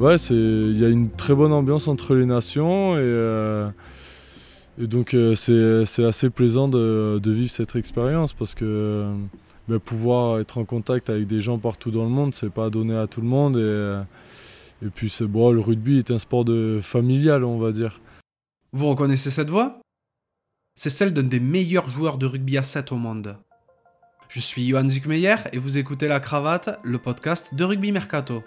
ouais, il y a une très bonne ambiance entre les nations et, et donc c'est assez plaisant de, vivre cette expérience parce que ben, pouvoir être en contact avec des gens partout dans le monde, c'est pas donné à tout le monde et, et puis c'est bon, le rugby est un sport de familial, on va dire. Vous reconnaissez cette voix? C'est celle d'un des meilleurs joueurs de rugby à 7 au monde. Je suis Johan Zuckmeyer et vous écoutez La Cravate, le podcast de Rugby Mercato.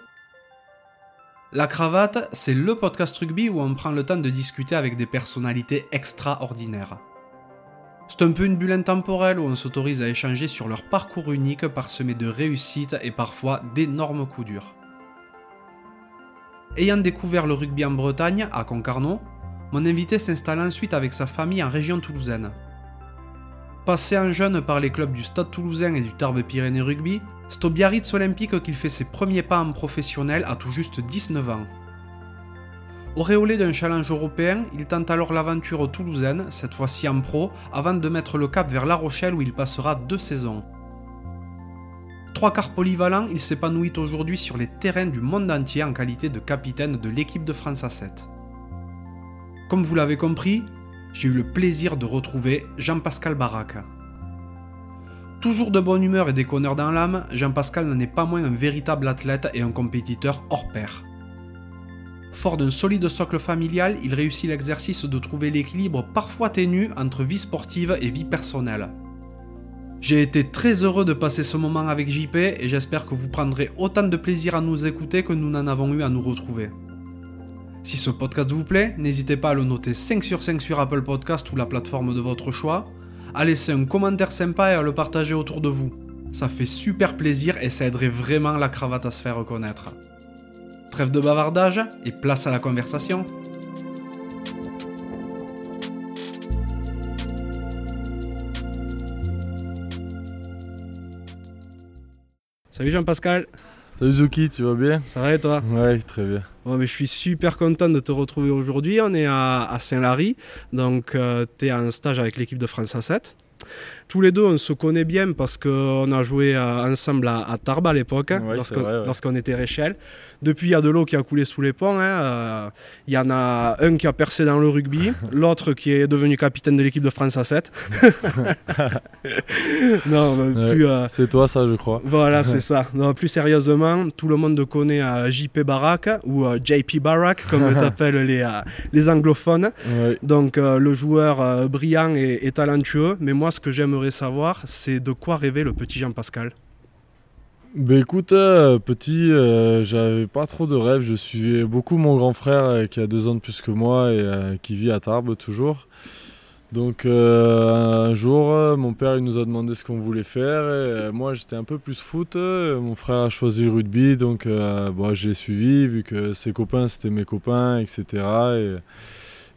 La Cravate, c'est le podcast rugby où on prend le temps de discuter avec des personnalités extraordinaires. C'est un peu une bulle intemporelle où on s'autorise à échanger sur leur parcours unique parsemé de réussites et parfois d'énormes coups durs. Ayant découvert le rugby en Bretagne, à Concarneau, mon invité s'installe ensuite avec sa famille en région toulousaine. Passé en jeune par les clubs du Stade toulousain et du Tarbes Pyrénées Rugby, c'est au Biarritz Olympique qu'il fait ses premiers pas en professionnel à tout juste 19 ans. Auréolé d'un challenge européen, il tente alors l'aventure toulousaine, cette fois-ci en pro, avant de mettre le cap vers La Rochelle où il passera deux saisons. Trois quarts polyvalent, il s'épanouit aujourd'hui sur les terrains du monde entier en qualité de capitaine de l'équipe de France à 7. Comme vous l'avez compris, j'ai eu le plaisir de retrouver Jean-Pascal Barak. Toujours de bonne humeur et déconneur dans l'âme, Jean-Pascal n'en est pas moins un véritable athlète et un compétiteur hors pair. Fort d'un solide socle familial, il réussit l'exercice de trouver l'équilibre parfois ténu entre vie sportive et vie personnelle. J'ai été très heureux de passer ce moment avec JP et j'espère que vous prendrez autant de plaisir à nous écouter que nous n'en avons eu à nous retrouver. Si ce podcast vous plaît, n'hésitez pas à le noter 5 sur 5 sur Apple Podcast ou la plateforme de votre choix, à laisser un commentaire sympa et à le partager autour de vous. Ça fait super plaisir et ça aiderait vraiment la cravate à se faire reconnaître. Trêve de bavardage et place à la conversation. Salut Jean-Pascal. Salut Zuki, tu vas bien? Ça va et toi? Ouais, très bien. mais je suis super content de te retrouver aujourd'hui. On est à, Saint-Lary, donc euh, tu es en stage avec l'équipe de France A7. Tous les deux, on se connaît bien parce qu'on a joué euh, ensemble à, Tarbes à l'époque, hein, lorsqu'on était Réchelle. Depuis, il y a de l'eau qui a coulé sous les ponts. Hein. Euh, il y en a un qui a percé dans le rugby, l'autre qui est devenu capitaine de l'équipe de France à 7. non, euh, c'est toi ça, je crois. Voilà, c'est ça. Non, plus sérieusement, tout le monde connaît euh, JP Barak ou JP Barak, comme t'appellent les, les anglophones. Donc, le joueur brillant et, et talentueux. Mais moi, ce que j'aimerais savoir, c'est de quoi rêvait le petit Jean-Pascal? Bah écoute, euh, petit, euh, j'avais pas trop de rêves. Je suivais beaucoup mon grand frère euh, qui a deux ans de plus que moi et qui vit à Tarbes toujours. Donc un jour, mon père il nous a demandé ce qu'on voulait faire moi j'étais un peu plus foot. Mon frère a choisi le rugby donc bon, j'ai suivi vu que ses copains c'était mes copains, etc.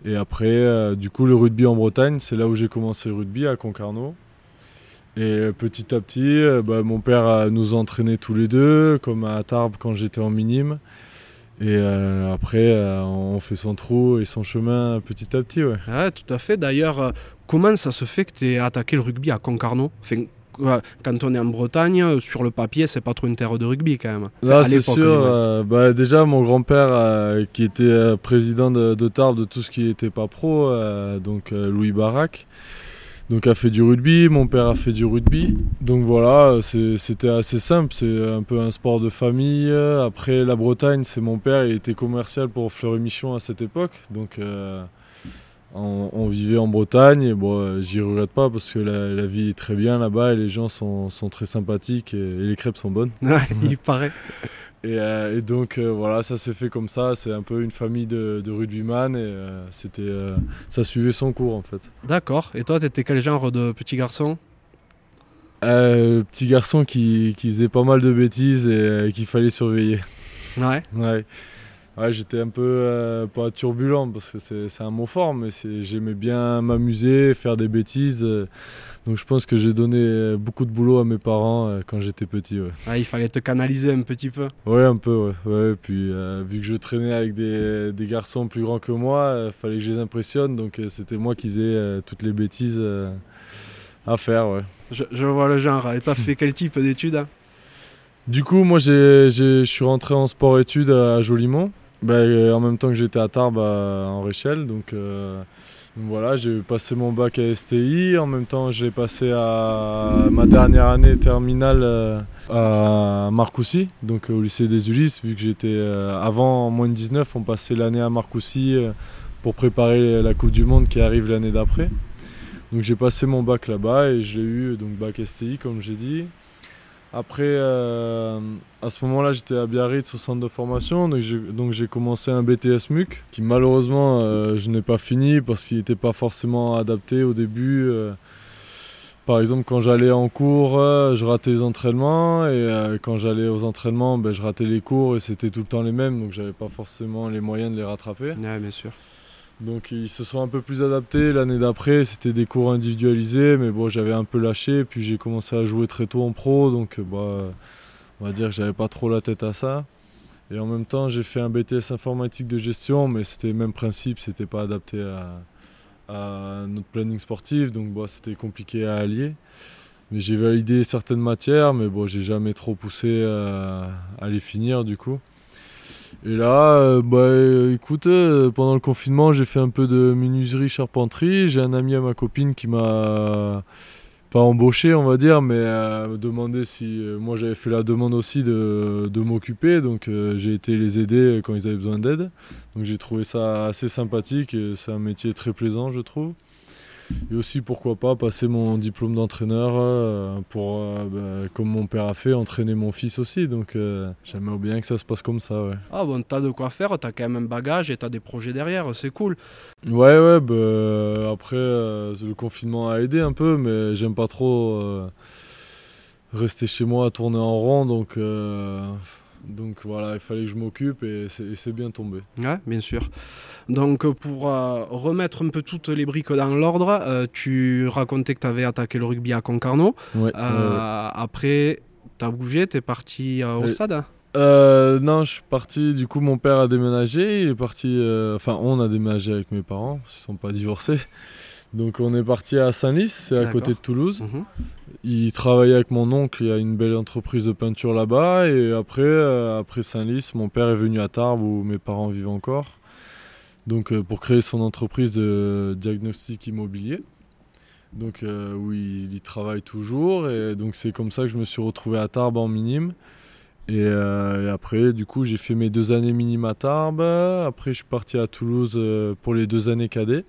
Et, et après, du coup, le rugby en Bretagne, c'est là où j'ai commencé le rugby à Concarneau. Et petit à petit, euh, bah, mon père nous entraînait tous les deux, comme à Tarbes quand j'étais en minime. Et euh, après, euh, on fait son trou et son chemin petit à petit. Ouais, tout à fait. D'ailleurs, comment ça se fait que tu aies attaqué le rugby à Concarneau? Quand on est en Bretagne, sur le papier, c'est pas trop une terre de rugby quand même. Là, c'est sûr. bah, déjà, mon grand-père, qui était président de, de, Tarbes de tout ce qui n'était pas pro, donc Louis Barak, donc a fait du rugby, mon père a fait du rugby. Donc voilà, c'était assez simple, c'est un peu un sport de famille. Après la Bretagne, c'est mon père, il était commercial pour Fleury Michon à cette époque. Donc euh, on, vivait en Bretagne et bon, j'y regrette pas parce que la, vie est très bien là-bas et les gens sont, très sympathiques et, et, les crêpes sont bonnes. il paraît. Euh, et, donc euh, voilà, ça s'est fait comme ça. C'est un peu une famille de, de rugbyman et euh, c'était, ça suivait son cours en fait. D'accord. Et toi, t'étais quel genre de petit garçon? Petit garçon qui, qui, faisait pas mal de bêtises et qu'il fallait surveiller. Ouais. Ouais. Ouais, j'étais un peu pas turbulent parce que c'est, un mot fort, mais j'aimais bien m'amuser, faire des bêtises. Donc je pense que j'ai donné euh, beaucoup de boulot à mes parents euh, quand j'étais petit. Ah, il fallait te canaliser un petit peu. Ouais, un peu. Ouais. Puis euh, vu que je traînais avec des, garçons plus grands que moi, il fallait que je les impressionne. Donc c'était moi qui faisais toutes les bêtises à faire. Ouais. Je, vois le genre. Et as fait quel type d'études Du coup, moi je suis rentré en sport-études à Jolimont. Ben, en même temps que j'étais à Tarbes en Réchelle. Donc, voilà, j'ai passé mon bac à STI. En même temps, j'ai passé à ma dernière année terminale à Marcoussis, donc au lycée des Ulysses, vu que j'étais avant en moins de 19, on passait l'année à Marcoussis pour préparer la Coupe du Monde qui arrive l'année d'après. Donc j'ai passé mon bac là-bas et j'ai eu donc bac STI comme j'ai dit. Après, euh, à ce moment-là, j'étais à Biarritz au centre de formation, donc j'ai commencé un BTS MUC qui malheureusement euh, je n'ai pas fini parce qu'il n'était pas forcément adapté au début. Euh. par exemple, quand j'allais en cours, je ratais les entraînements et quand j'allais aux entraînements, ben, je ratais les cours et c'était tout le temps les mêmes, donc j'avais pas forcément les moyens de les rattraper. Ouais, bien sûr. Donc ils se sont un peu plus adaptés. L'année d'après, c'était des cours individualisés, mais bon, j'avais un peu lâché. Puis j'ai commencé à jouer très tôt en pro, donc bah, on va dire que j'avais pas trop la tête à ça. Et en même temps, j'ai fait un BTS informatique de gestion, mais c'était le même principe, c'était pas adapté à, notre planning sportif, donc bah, c'était compliqué à allier. Mais j'ai validé certaines matières, mais bon, j'ai jamais trop poussé à les finir du coup. Et là, euh, bah écoute, euh, pendant le confinement, j'ai fait un peu de menuiserie charpenterie. J'ai un ami à ma copine qui m'a pas embauché, on va dire, mais euh, demandé si moi j'avais fait la demande aussi de, de m'occuper. Donc j'ai été les aider quand ils avaient besoin d'aide. Donc j'ai trouvé ça assez sympathique c'est un métier très plaisant, je trouve. Et aussi, pourquoi pas, passer mon diplôme d'entraîneur euh, pour, euh, bah, comme mon père a fait, entraîner mon fils aussi. Donc euh, j'aimerais bien que ça se passe comme ça. Ouais. Ah bon, t'as de quoi faire, t'as quand même un bagage et t'as des projets derrière, c'est cool. Ouais, ouais, bah, après, le confinement a aidé un peu, mais j'aime pas trop rester chez moi à tourner en rond. Donc donc voilà, il fallait que je m'occupe et c'est bien tombé. Ouais, bien sûr. Donc pour euh, remettre un peu toutes les briques dans l'ordre, euh, tu racontais que tu avais attaqué le rugby à Concarneau. Ouais, Après, tu as bougé, tu es parti au stade non, je suis parti. Du coup, mon père a déménagé. Il est parti. enfin, on a déménagé avec mes parents. Ils ne sont pas divorcés. Donc, on est parti à Saint-Lys, c'est à côté de Toulouse. Mhm. Il travaillait avec mon oncle, il y a une belle entreprise de peinture là-bas. Et après, euh, après Saint-Lys, mon père est venu à Tarbes où mes parents vivent encore. Donc euh, pour créer son entreprise de diagnostic immobilier. Donc euh, où il, y travaille toujours. Et donc c'est comme ça que je me suis retrouvé à Tarbes en minime. Et, et après, du coup, j'ai fait mes deux années minimes à Tarbes. Après, je suis parti à Toulouse pour les deux années cadets.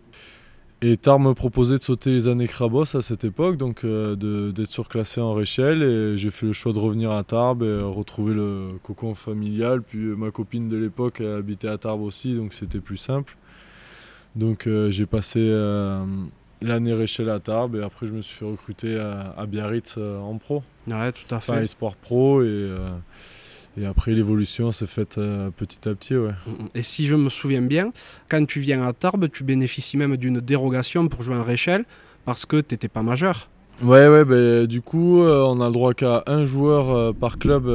Et Tarbes me proposait de sauter les années Crabos à cette époque, donc euh, d'être surclassé en Réchelle. Et j'ai fait le choix de revenir à Tarbes et retrouver le cocon familial. Puis euh, ma copine de l'époque habitait à Tarbes aussi, donc c'était plus simple. Donc euh, j'ai passé l'année Réchelle à Tarbes et après je me suis fait recruter à, Biarritz en pro. Ouais, tout à fait. Enfin, Espoir Pro et. Et après, l'évolution s'est faite euh, petit à petit. Ouais. Et si je me souviens bien, quand tu viens à Tarbes, tu bénéficies même d'une dérogation pour jouer en Réchelle parce que tu n'étais pas majeur. Ouais, ouais, ben, du coup, euh, on a le droit qu'à un joueur euh, par club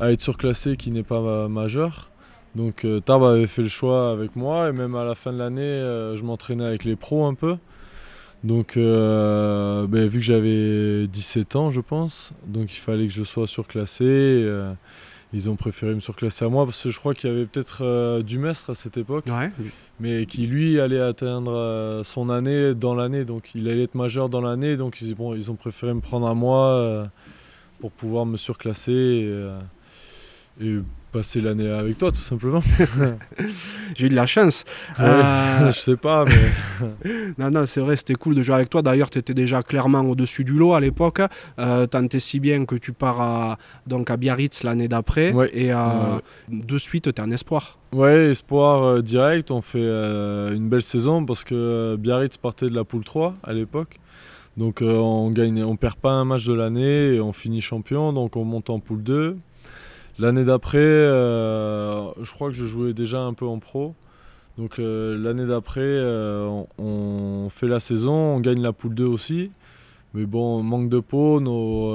à être surclassé qui n'est pas majeur. Donc Tarbes avait fait le choix avec moi et même à la fin de l'année, je m'entraînais avec les pros un peu. Donc, euh, ben, vu que j'avais 17 ans, je pense, donc il fallait que je sois surclassé. Euh, ils ont préféré me surclasser à moi parce que je crois qu'il y avait peut-être euh, Dumestre à cette époque, mais qui lui allait atteindre son année dans l'année, donc il allait être majeur dans l'année, donc ils, bon, ils ont préféré me prendre à moi pour pouvoir me surclasser. et passer l'année avec toi, tout simplement. J'ai eu de la chance. Euh, je sais pas, mais. non, non, c'est vrai, c'était cool de jouer avec toi. D'ailleurs, tu étais déjà clairement au-dessus du lot à l'époque. Euh, Tant es si bien que tu pars à, donc à Biarritz l'année d'après. Et euh, de suite, tu es un espoir. Ouais, espoir euh, direct. On fait une belle saison parce que Biarritz partait de la poule 3 à l'époque. Donc on gagne, on perd pas un match de l'année et on finit champion. Donc on monte en poule 2. L'année d'après, euh, je crois que je jouais déjà un peu en pro. Donc euh, l'année d'après, euh, on, fait la saison, on gagne la poule 2 aussi. Mais bon, manque de peau,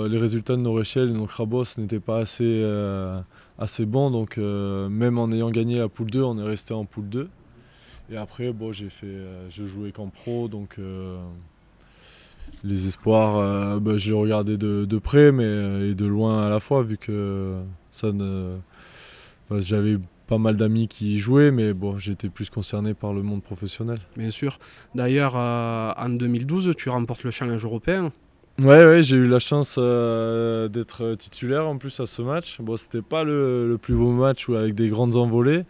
les résultats de nos Réchelles et nos Crabos n'étaient pas assez, assez bons. Donc même en ayant gagné la poule 2, on est resté en poule 2. Et après, bon, j'ai fait, je jouais qu'en pro, donc les espoirs, bah, j'ai regardé de, de, près, mais et de loin à la fois, vu que ça ne. j'avais pas mal d'amis qui y jouaient, mais bon, j'étais plus concerné par le monde professionnel. Bien sûr. D'ailleurs, euh, en 2012, tu remportes le challenge européen. Ouais, ouais, j'ai eu la chance euh, d'être titulaire en plus à ce match. Bon, c'était pas le, plus beau match avec des grandes envolées.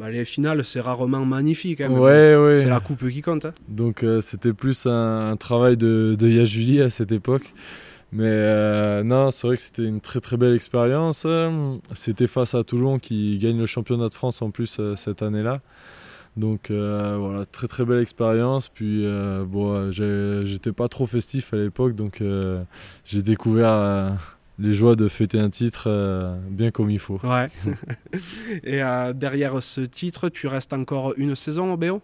Bah, les finales, c'est rarement magnifique. Hein, ouais, ouais. C'est la coupe qui compte. Hein. Donc, euh, c'était plus un, travail de, de Yajuli à cette époque. Mais euh, non, c'est vrai que c'était une très très belle expérience. C'était face à Toulon qui gagne le championnat de France en plus cette année-là. Donc euh, voilà, très très belle expérience. Puis euh, bon, j'étais pas trop festif à l'époque, donc euh, j'ai découvert les joies de fêter un titre bien comme il faut. Ouais. Et derrière ce titre, tu restes encore une saison au BO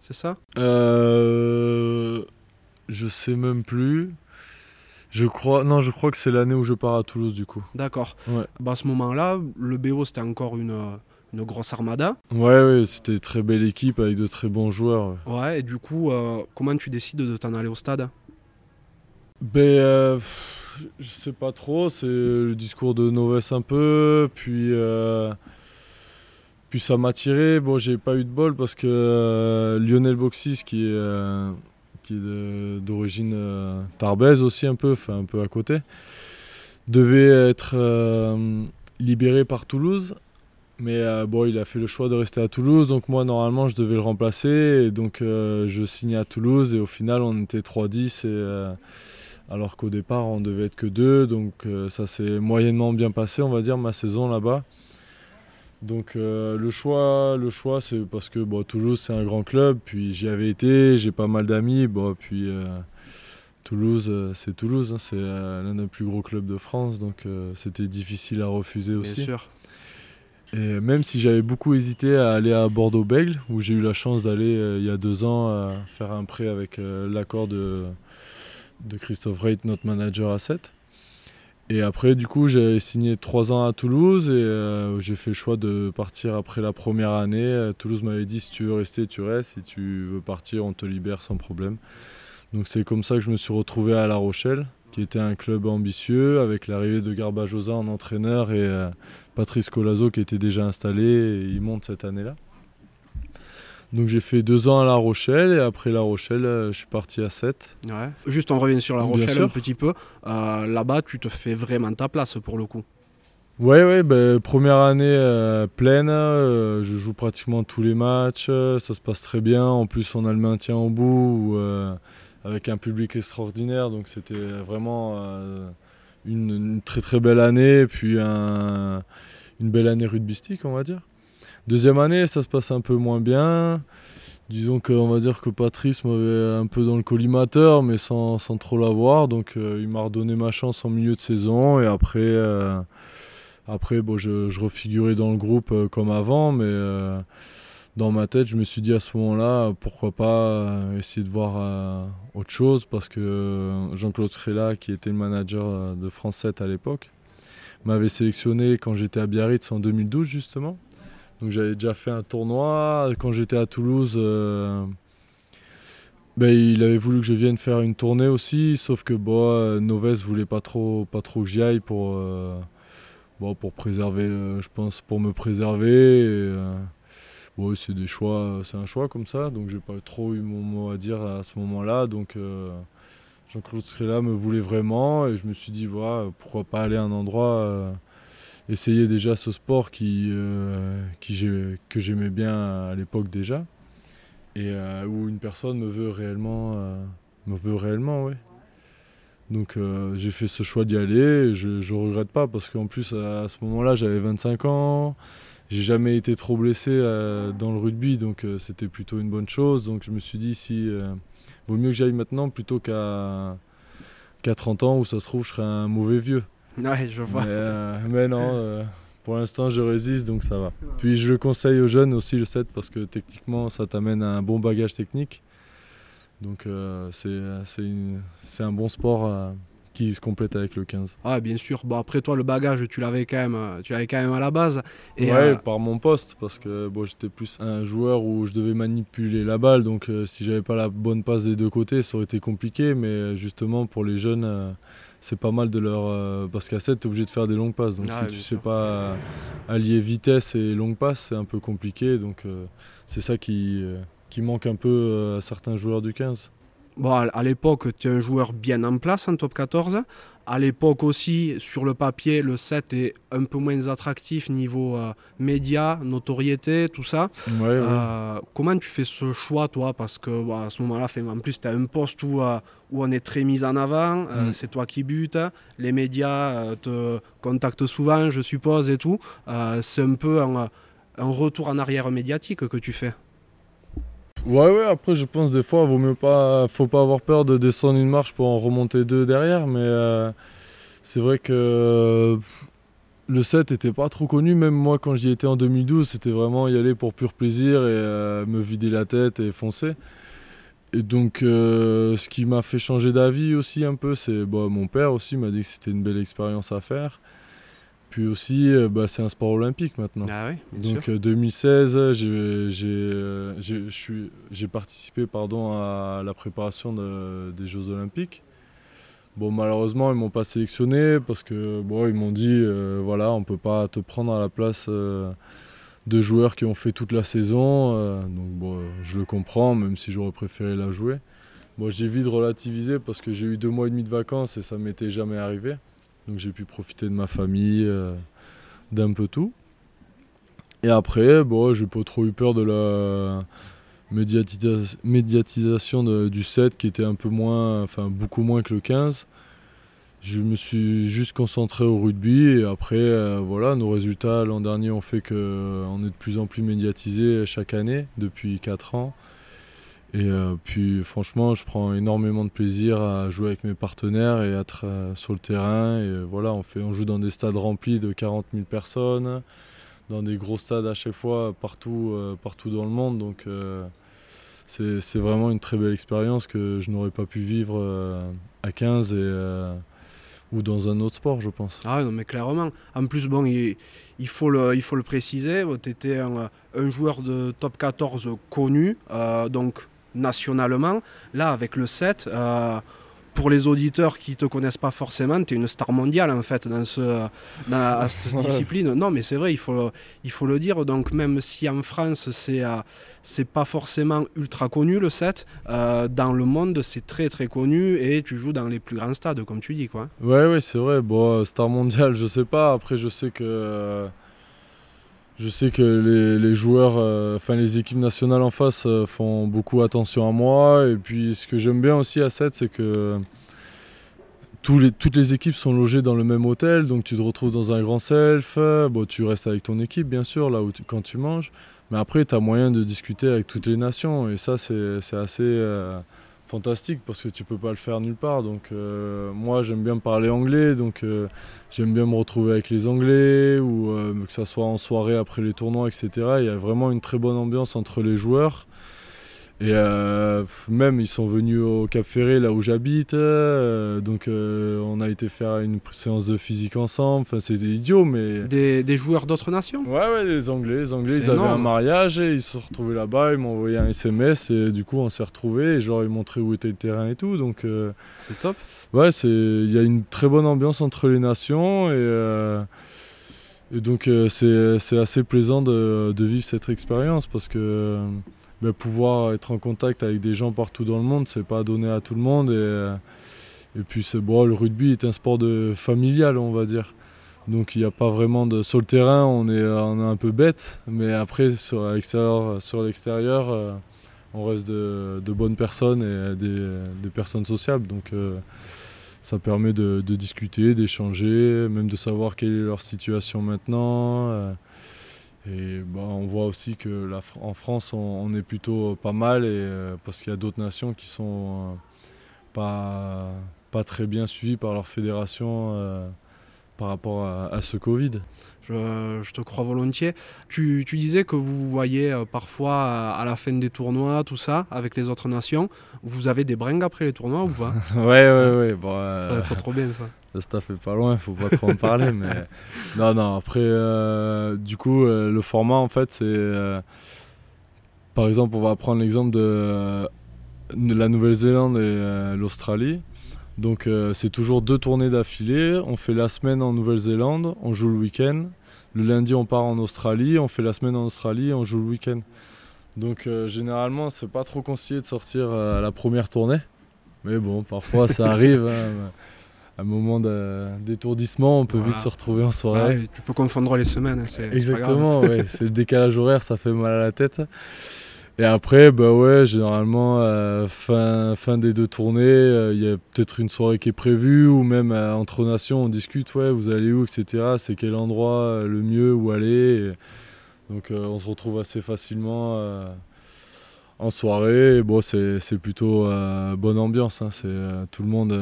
C'est ça? Je sais même plus. Je crois, non, je crois que c'est l'année où je pars à Toulouse du coup. D'accord. Bah, à ce moment-là, le BO c'était encore une une grosse armada. Ouais, ouais c'était une très belle équipe avec de très bons joueurs. Ouais, et du coup, euh, comment tu décides de t'en aller au stade? Ben, euh, je sais pas trop, c'est le discours de Noves un peu, puis, euh, puis ça m'a tiré. Bon, j'ai pas eu de bol parce que Lionel Boxis, qui est, d'origine tarbaise aussi un peu, un peu à côté, devait être libéré par Toulouse. Mais euh, bon, il a fait le choix de rester à Toulouse, donc moi normalement je devais le remplacer, et donc euh, je signais à Toulouse, et au final on était 3-10, euh, alors qu'au départ on devait être que 2, donc ça s'est moyennement bien passé, on va dire, ma saison là-bas. Donc le choix, le choix c'est parce que bon, Toulouse c'est un grand club, puis j'y avais été, j'ai pas mal d'amis, bon, puis Toulouse c'est Toulouse, hein, c'est l'un des plus gros clubs de France, donc c'était difficile à refuser aussi. Bien sûr. Et même si j'avais beaucoup hésité à aller à Bordeaux-Bègle, où j'ai eu la chance d'aller euh, il y a deux ans faire un prêt avec euh, l'accord de, de Christophe Reit, notre manager à 7. Et après, du coup, j'ai signé trois ans à Toulouse et euh, j'ai fait le choix de partir après la première année. Toulouse m'avait dit si tu veux rester, tu restes. Si tu veux partir, on te libère sans problème. Donc c'est comme ça que je me suis retrouvé à La Rochelle qui était un club ambitieux avec l'arrivée de Garbajosa en entraîneur et euh, Patrice Colazo qui était déjà installé et il monte cette année-là. Donc j'ai fait deux ans à La Rochelle et après La Rochelle, euh, je suis parti à 7. Ouais. Juste on revient sur La Rochelle un petit peu. Euh, là-bas, tu te fais vraiment ta place pour le coup. Ouais, ouais, ben, première année pleine, je joue pratiquement tous les matchs, ça se passe très bien. En plus, on a le maintien au bout avec un public extraordinaire. Donc c'était vraiment euh, une, très très belle année, puis une belle année rugbystique, on va dire. Deuxième année, ça se passe un peu moins bien. Disons qu'on va dire que Patrice m'avait un peu dans le collimateur, mais sans, trop l'avoir. Donc euh, il m'a redonné ma chance en milieu de saison. Et après, euh, après bon, je, refigurais dans le groupe comme avant, mais dans ma tête, je me suis dit à ce moment-là, pourquoi pas euh, essayer de voir euh, autre chose, parce que euh, Jean-Claude Schrella, qui était le manager de France 7 à l'époque, m'avait sélectionné quand j'étais à Biarritz en 2012 justement. Donc j'avais déjà fait un tournoi. Quand j'étais à Toulouse, ben, il avait voulu que je vienne faire une tournée aussi, sauf que bon, Noves voulait pas trop, pas trop que j'y aille pour, bon, pour préserver, je pense, pour me préserver. Et, c'est des choix, c'est un choix comme ça, donc j'ai pas trop eu mon mot à dire à ce moment-là. Donc euh, Jean-Claude Schrella me voulait vraiment et je me suis dit voilà, pourquoi pas aller à un endroit, euh, essayer déjà ce sport qui, euh, que j'aimais bien à l'époque déjà et où une personne me veut réellement, me veut réellement, ouais. Donc j'ai fait ce choix d'y aller, je, ne regrette pas parce qu'en plus à ce moment-là j'avais 25 ans, j'ai jamais été trop blessé euh, dans le rugby, donc euh, c'était plutôt une bonne chose. Donc je me suis dit, si euh, vaut mieux que j'aille maintenant plutôt qu'à 30 ans où ça se trouve, je serais un mauvais vieux. Ouais, je vois. Mais, non, pour l'instant, je résiste, donc ça va. Puis je le conseille aux jeunes aussi, le 7, parce que techniquement, ça t'amène un bon bagage technique. Donc c'est un bon sport qui se complète avec le 15. Ah bien sûr. Bon après toi le bagage tu l'avais quand même euh, tu l'avais quand même à la base. Et ouais euh, par mon poste parce que bon j'étais plus un joueur où je devais manipuler la balle donc euh, si j'avais pas la bonne passe des deux côtés ça aurait été compliqué mais justement pour les jeunes c'est pas mal de leur. parce qu'à 7, tu es obligé de faire des longues passes. Donc Ah, si tu sais sûr. pas allier vitesse et longue passe, c'est un peu compliqué. Donc c'est ça qui, euh, qui manque un peu euh, à certains joueurs du 15. Bon, à l'époque, tu es un joueur bien en place en top 14. À l'époque aussi, sur le papier, le 7 est un peu moins attractif niveau euh, média, notoriété, tout ça. Ouais, ouais. Euh, comment tu fais ce choix, toi? Parce que bah, à ce moment-là, en plus, tu as un poste où, euh, où on est très mis en avant, Mm. c'est toi qui butes, les médias te contactent souvent, je suppose, et tout. C'est un peu un, un retour en arrière médiatique que tu fais. Ouais, ouais, après, je pense des fois, vaut mieux pas, faut pas avoir peur de descendre une marche pour en remonter deux derrière, mais euh, c'est vrai que le 7 était pas trop connu, même moi quand j'y étais en 2012, c'était vraiment y aller pour pur plaisir et euh, me vider la tête et foncer. Et donc, euh, ce qui m'a fait changer d'avis aussi un peu, c'est bon, mon père aussi m'a dit que c'était une belle expérience à faire. Puis aussi, euh, bah, c'est un sport olympique maintenant. Ah bien Donc sûr. euh, 2016, j'ai- j'ai euh, j'ai- participé pardon, à la préparation de- des Jeux Olympiques. Bon, malheureusement, ils m'ont pas sélectionné parce que bon, ils m'ont dit euh, voilà, on peut pas te prendre à la place euh, de joueurs qui ont fait toute la saison. euh, donc bon, euh, je le comprends, même si j'aurais préféré la jouer. Moi, j'ai vite relativisé parce que j'ai eu deux mois et demi de vacances et ça m'était jamais arrivé. Donc j'ai pu profiter de ma famille, euh, d'un peu tout. Et après, bon, j'ai pas trop eu peur de la médiatisa- médiatisation du 7 qui était un peu moins, enfin beaucoup moins que le 15. Je me suis juste concentré au rugby et après, euh, voilà, nos résultats l'an dernier ont fait qu'on est de plus en plus médiatisé chaque année depuis 4 ans. Et euh, puis franchement, je prends énormément de plaisir à jouer avec mes partenaires et être euh, sur le terrain. Et voilà, on, fait, on joue dans des stades remplis de 40 000 personnes, dans des gros stades à chaque fois, partout, euh, partout dans le monde. Donc euh, c'est vraiment une très belle expérience que je n'aurais pas pu vivre à 15 et, ou dans un autre sport, je pense. Ah non, mais clairement. En plus, bon, il, il faut, le, il faut le préciser, tu étais un, un joueur de top 14 connu, donc nationalement. Là, avec le 7, euh, pour les auditeurs qui te connaissent pas forcément, tu es une star mondiale en fait dans, ce, dans à cette discipline. Non, mais c'est vrai, il faut, le, il faut le dire. Donc, même si en France, c'est euh, c'est pas forcément ultra connu le 7, euh, dans le monde, c'est très très connu et tu joues dans les plus grands stades, comme tu dis. quoi. Ouais, ouais, c'est vrai. Bon, euh, star mondial, je sais pas. Après, je sais que. Je sais que les, joueurs, euh, enfin les équipes nationales en face euh, font beaucoup attention à moi. Et puis, ce que j'aime bien aussi à 7, c'est que toutes les équipes sont logées dans le même hôtel. Donc, tu te retrouves dans un grand self. Bon, tu restes avec ton équipe, bien sûr, là où tu- quand tu manges. Mais après, tu as moyen de discuter avec toutes les nations. Et ça, c'est assez. euh, fantastique parce que tu peux pas le faire nulle part. Donc euh, moi j'aime bien parler anglais, donc euh, j'aime bien me retrouver avec les Anglais ou euh, que ça soit en soirée après les tournois, etc. Il y a vraiment une très bonne ambiance entre les joueurs. Et euh, même ils sont venus au Cap Ferré là où j'habite, euh, donc euh, on a été faire une séance de physique ensemble. Enfin c'était idiot, mais Des, des joueurs d'autres nations Ouais, ouais, les Anglais. Les Anglais, C'est ils avaient un mariage et ils se sont retrouvés là-bas. Ils m'ont envoyé un SMS et du coup, on s'est retrouvés. Et genre, ils montraient où était le terrain et tout. Donc, C'est top. ouais, c'est il y a une très bonne ambiance entre les nations. Et, et donc, c'est c'est assez plaisant de, de vivre cette expérience parce que pouvoir être en contact avec des gens partout dans le monde, c'est pas donné à tout le monde. Et, euh, puis, c'est bon, le rugby est un sport de familial, on va dire. Donc il n'y a pas vraiment de. Sur le terrain, on est, on est un peu bête, mais après, sur l'extérieur, euh, on reste de, bonnes personnes et des, personnes sociables. Donc euh, ça permet de, de discuter, d'échanger, même de savoir quelle est leur situation maintenant. Euh. et bah, on voit aussi que la, en France, on, on est plutôt pas mal, et, euh, parce qu'il y a d'autres nations qui sont euh, pas, pas très bien suivies par leur fédération. euh, par rapport à, à ce Covid. Je, je te crois volontiers. Tu, tu disais que vous voyez euh, parfois à, la fin des tournois, tout ça, avec les autres nations. Vous avez des bringues après les tournois ou pas? Ouais, ouais, ouais. Bon, euh, Ça va être trop bien ça. Le staff est pas loin, faut pas trop en parler. mais non, non. Après, euh, du coup, euh, le format, en fait, c'est. euh, par exemple, on va prendre l'exemple de, de la Nouvelle-Zélande et l'Australie. Donc c'est toujours deux tournées d'affilée. On fait la semaine en Nouvelle-Zélande, on joue le week-end. Le lundi, on part en Australie, on fait la semaine en Australie, on joue le week-end. Donc généralement, c'est pas trop conseillé de sortir à la première tournée. Mais bon, parfois ça arrive. hein. Un moment d'étourdissement, on peut vite se retrouver en soirée. Ouais, tu peux confondre les semaines. Exactement, ouais, c'est le décalage horaire, ça fait mal à la tête. Et après, bah ouais, généralement, euh, fin, fin des deux tournées, euh, il y a peut-être une soirée qui est prévue, ou même euh, entre nations, on discute, ouais, vous allez où, etc. C'est quel endroit le mieux où aller. Et donc on se retrouve assez facilement en soirée. Et bon, c'est plutôt bonne ambiance, hein, c'est, tout le monde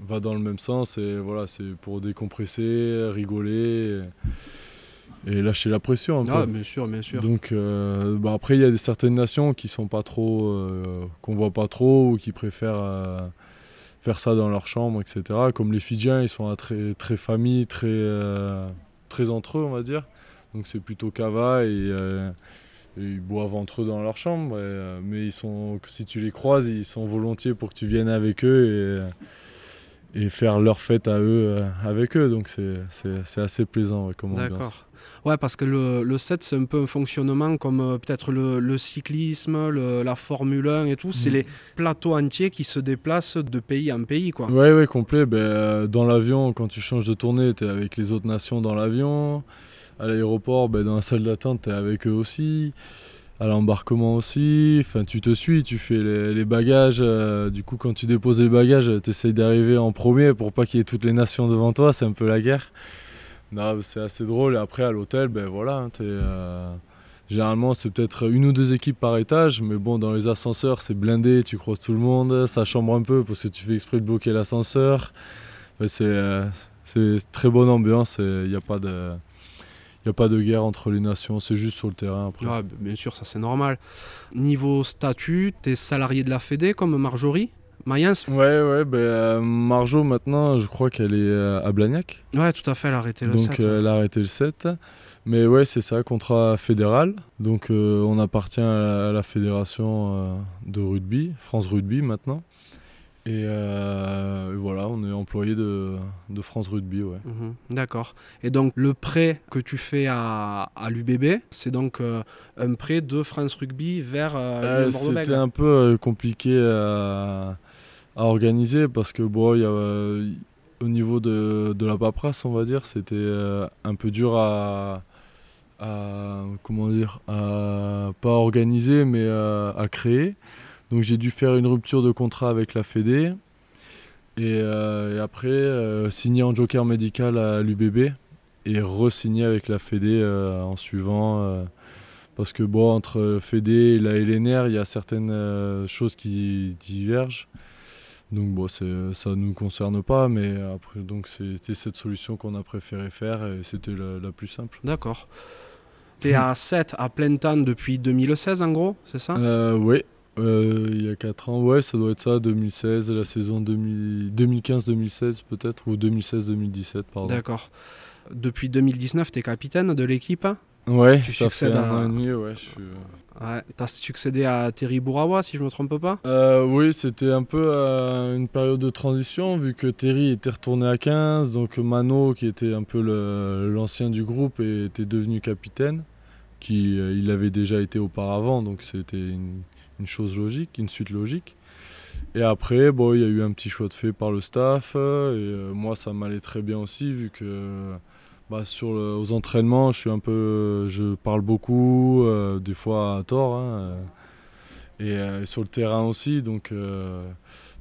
va dans le même sens, et voilà, c'est pour décompresser, rigoler. Et, et lâcher la pression un peu. Ah, bien sûr, bien sûr. Donc euh, bah après il y a des certaines nations qui sont pas trop euh, qu'on voit pas trop ou qui préfèrent euh, faire ça dans leur chambre etc. Comme les Fidjiens ils sont très très famille très très entre eux on va dire. Donc c'est plutôt cava et, et ils boivent entre eux dans leur chambre et, euh, mais ils sont si tu les croises ils sont volontiers pour que tu viennes avec eux et et faire leur fête à eux euh, avec eux donc c'est assez plaisant ouais, comme ambiance. D'accord. Ouais, parce que le, le set, c'est un peu un fonctionnement comme euh, peut-être le, le cyclisme, le- la Formule 1 et tout. C'est Mhm. les plateaux entiers qui se déplacent de pays en pays, quoi. Ouais, ouais, complet. Ben, euh, dans l'avion, quand tu changes de tournée, tu es avec les autres nations dans l'avion. À l'aéroport, ben, dans la salle d'attente, tu es avec eux aussi. À l'embarquement aussi. Tu te suis, tu fais les, bagages. euh, du coup, quand tu déposes les bagages, tu essayes d'arriver en premier pour pas qu'il y ait toutes les nations devant toi. C'est un peu la guerre. C'est assez drôle. Et après, à l'hôtel, ben voilà, hein, euh, Généralement, c'est peut-être une ou deux équipes par étage, mais bon, dans les ascenseurs, c'est blindé, tu croises tout le monde, ça chambre un peu parce que tu fais exprès de bloquer l'ascenseur. Euh, c'est très bonne ambiance, il n'y a, pas de- y a pas de guerre entre les nations, c'est juste sur le terrain après. Ouais, bien sûr, ça c'est normal. Niveau statut, t'es salarié de la Fédé comme Marjorie Mayence? Ouais, ouais, ben, euh, Marjo maintenant, je crois qu'elle est euh, à Blagnac, Ouais, tout à fait, elle a arrêté le donc 7. euh, elle a arrêté le 7. Mais ouais, c'est ça, contrat fédéral. Donc euh, on appartient à la, à la fédération euh, de rugby, France Rugby maintenant. Et, euh, et voilà, on est employé de, de France Rugby, ouais. Mhm, D'accord. Et donc le prêt que tu fais à, à l'UBB, c'est donc euh, un prêt de France Rugby vers euh, Bordeaux-Bègles. C'était un peu euh, compliqué à, à organiser parce que bon, y a, au niveau de, de la paperasse, on va dire, c'était un peu dur à, à- comment dire, à pas organiser mais à créer. Donc j'ai dû faire une rupture de contrat avec la Fédé et, euh, et après euh, signer en joker médical à l'UBB et re-signer avec la Fédé euh, en suivant. parce que bon, entre Fédé et la LNR, il y a certaines choses qui divergent. Donc bon, ça ne nous concerne pas, mais après, donc c'était cette solution qu'on a préféré faire et c'était la, la plus simple. D'accord. T'es à 7 à plein temps depuis 2016 en gros, c'est ça? Oui, euh, il y a 4 ans, ouais, ça doit être ça, 2016, la saison 2000 2015-2016 peut-être, ou 2016-2017, pardon. D'accord. Depuis 2019, t'es capitaine de l'équipe. Ouais, Tu ça fait un à- an et demi, ouais, je suis... Ouais, t'as succédé à Terry Bourawa, si je me trompe pas? Euh, oui, c'était un peu euh, une période de transition vu que Terry était retourné à 15, donc Mano qui était un peu l'ancien du groupe était devenu capitaine, qui euh, il avait déjà été auparavant, donc c'était une, une chose logique, une suite logique. Et après, bon, il y a eu un petit choix de fait par le staff euh, et euh, moi ça m'allait très bien aussi vu que bah, sur le- aux entraînements, je suis un peu, je parle beaucoup, euh, des fois à tort. hein, euh, et sur le terrain aussi. Donc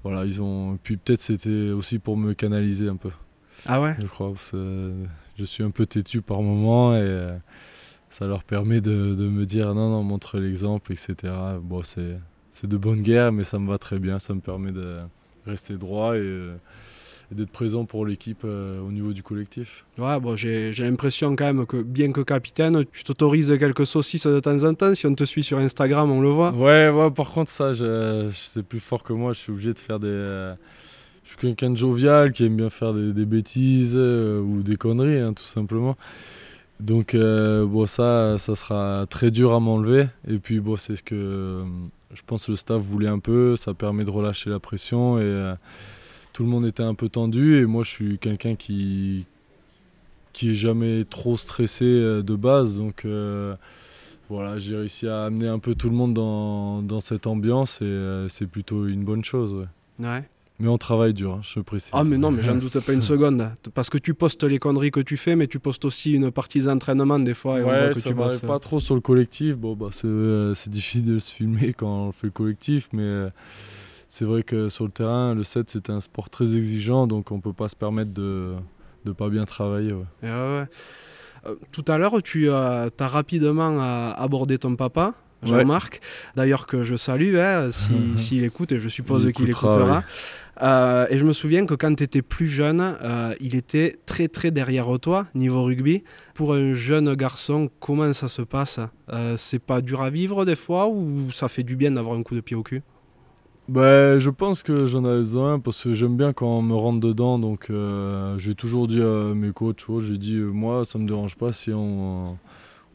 voilà, ils ont. Puis peut-être c'était aussi pour me canaliser un peu, Ah ouais? Je crois. que je suis un peu têtu par moment et ça leur permet de, de me dire non, non, montre l'exemple, etc. Bon, c'est c'est de bonne guerre, mais ça me va très bien. Ça me permet de rester droit et, euh, et d'être présent pour l'équipe euh, au niveau du collectif. Ouais, bon, j'ai j'ai l'impression quand même que, bien que capitaine, tu t'autorises quelques saucisses de temps en temps. Si on te suit sur Instagram, on le voit. Ouais, ouais, par contre, ça, je, je- c'est plus fort que moi. Je suis obligé de faire des. euh, je suis quelqu'un de jovial qui aime bien faire des, des bêtises euh, ou des conneries, hein, tout simplement. Donc, euh, bon, ça, ça sera très dur à m'enlever. Et puis, bon, c'est ce que euh, je pense que le staff voulait un peu. Ça permet de relâcher la pression et, euh, tout le monde était un peu tendu et moi je suis quelqu'un qui qui est jamais trop stressé de base donc voilà j'ai réussi à amener un peu tout le monde dans, dans cette ambiance et c'est plutôt une bonne chose ouais. ouais. Mais on travaille dur, hein, je précise. Ah mais non, mais j'en doute pas une seconde. Parce que tu postes les conneries que tu fais, mais tu postes aussi une partie d'entraînement des fois. Et ouais, ça m'arrive pas trop sur le collectif. Bon, bah, c'est difficile de se filmer quand on fait le collectif, mais c'est vrai que sur le terrain, le 7 c'est un sport très exigeant, donc on peut pas se permettre de ne pas bien travailler. Euh, tout à l'heure, tu as rapidement euh, abordé ton papa. Jean-Marc, d'ailleurs que je salue, hein, s'il écoute, et je suppose qu'il écoutera. Euh, et je me souviens que quand tu étais plus jeune, il était très très derrière toi, niveau rugby. Pour un jeune garçon, comment ça se passe? C'est pas dur à vivre des fois ou ça fait du bien d'avoir un coup de pied au cul? Bah, je pense que j'en ai besoin parce que j'aime bien quand on me rentre dedans. Donc, euh, j'ai toujours dit à mes coachs, j'ai dit, euh, moi, ça me dérange pas si on,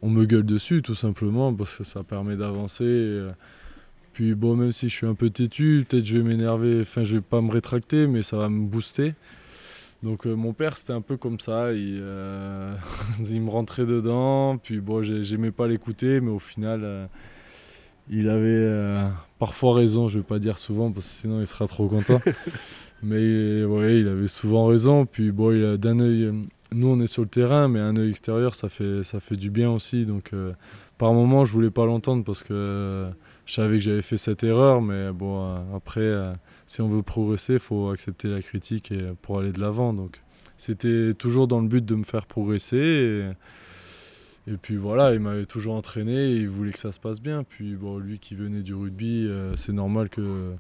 me gueule dessus, tout simplement, parce que ça permet d'avancer. Euh, puis, bon, même si je suis un peu têtu, peut-être je vais m'énerver, enfin, je vais pas me rétracter, mais ça va me booster. Donc, mon père, c'était un peu comme ça. Il, il, me rentrait dedans, puis bon, j'aimais pas l'écouter, mais au final il avait euh, parfois raison, je vais pas dire souvent parce que sinon il sera trop content. mais ouais, il avait souvent raison. Puis bon, il a d'un œil, euh, nous on est sur le terrain, mais un œil extérieur, ça fait, ça fait du bien aussi. Donc euh, par moment, je voulais pas l'entendre parce que je savais que j'avais fait cette erreur. Mais bon, après, si on veut progresser, il faut accepter la critique et, pour aller de l'avant. Donc c'était toujours dans le but de me faire progresser. Et, et puis voilà, il m'avait toujours entraîné, il voulait que ça se passe bien. Puis bon, lui qui venait du rugby, euh, c'est normal que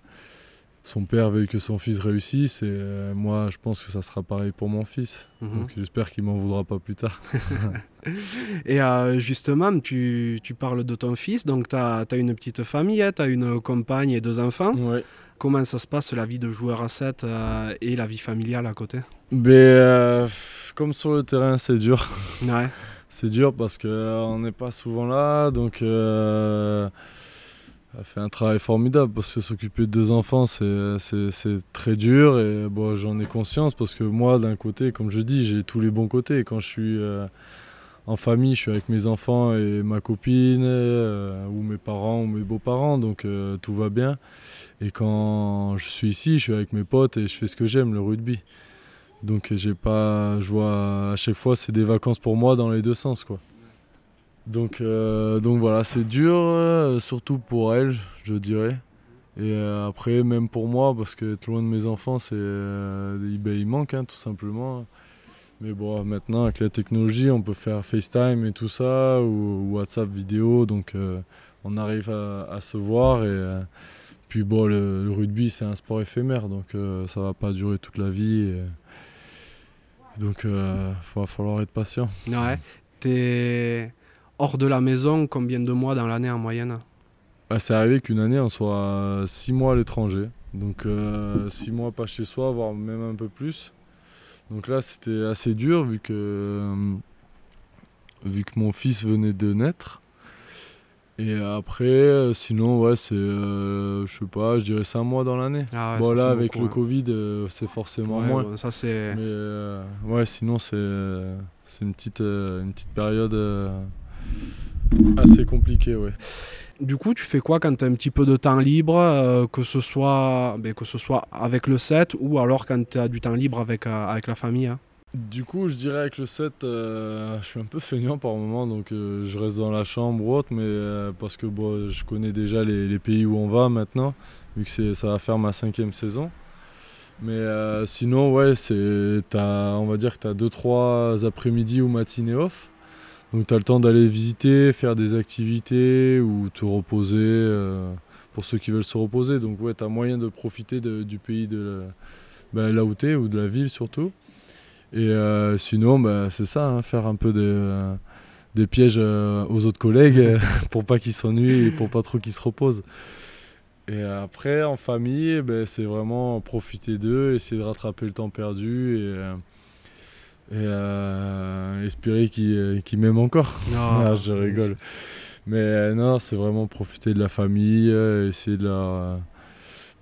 son père veuille que son fils réussisse. Et euh, moi, je pense que ça sera pareil pour mon fils. Mhm. Donc j'espère qu'il m'en voudra pas plus tard. et euh, justement, tu, tu, parles de ton fils, donc tu as, as, une petite famille, hein, tu as une compagne et deux enfants. Comment ça se passe la vie de joueur à 7 et la vie familiale à côté? Ben, Comme sur le terrain, c'est dur. Ouais c'est dur parce qu'on euh, n'est pas souvent là. Donc, euh, elle fait un travail formidable parce que s'occuper de deux enfants, c'est très dur. Et bon, j'en ai conscience parce que moi, d'un côté, comme je dis, j'ai tous les bons côtés. Quand je suis euh, en famille, je suis avec mes enfants et ma copine, ou mes parents, ou mes beaux-parents. Donc, tout va bien. Et quand je suis ici, je suis avec mes potes et je fais ce que j'aime, le rugby. Donc j'ai pas, je vois à chaque fois c'est des vacances pour moi dans les deux sens quoi. Donc euh, donc voilà c'est dur euh, surtout pour elle je dirais. Et euh, après même pour moi parce que être loin de mes enfants c'est ben, il manque hein, tout simplement. Mais bon maintenant avec la technologie on peut faire FaceTime et tout ça ou, WhatsApp vidéo donc on arrive à, se voir et puis bon le, rugby c'est un sport éphémère donc ça va pas durer toute la vie. Donc, il euh, va falloir être patient. Ouais. T'es hors de la maison combien de mois dans l'année en moyenne bah, C'est arrivé qu'une année, on soit six mois à l'étranger. Donc, euh, six mois pas chez soi, voire même un peu plus. Donc là, c'était assez dur vu que, euh, vu que mon fils venait de naître. Et après, euh, sinon, ouais, c'est, euh, je sais pas, je dirais 5 mois dans l'année. Ah bon, là, avec le Covid, euh, c'est forcément moins. ça, c'est... Mais ouais, sinon, c'est, c'est une, petite, une petite période assez compliquée, ouais. Du coup, tu fais quoi quand tu as un petit peu de temps libre, que, ce soit, ben, que ce soit avec le set ou alors quand tu as du temps libre avec, avec la famille hein? Du coup, je dirais avec le 7, euh, je suis un peu feignant par moment, donc euh, je reste dans la chambre ou autre, mais euh, parce que bon, je connais déjà les, pays où on va maintenant, vu que ça va faire ma cinquième saison. Mais sinon, ouais, c'est, on va dire que tu as 2-3 après-midi ou matinées off. Donc tu as le temps d'aller visiter, faire des activités ou te reposer pour ceux qui veulent se reposer. Donc ouais, tu as moyen de profiter du pays de ben, là où tu es, ou de la ville surtout. Et euh, sinon, bah, c'est ça, hein, faire un peu des, des pièges euh, aux autres collègues pour pas qu'ils s'ennuient et pour pas trop qu'ils se reposent. Et après, en famille, ben, c'est vraiment profiter d'eux, essayer de rattraper le temps perdu et, euh, et espérer qu'ils m'aiment encore. Ah, je rigole. Mais non, c'est vraiment profiter de la famille, essayer de la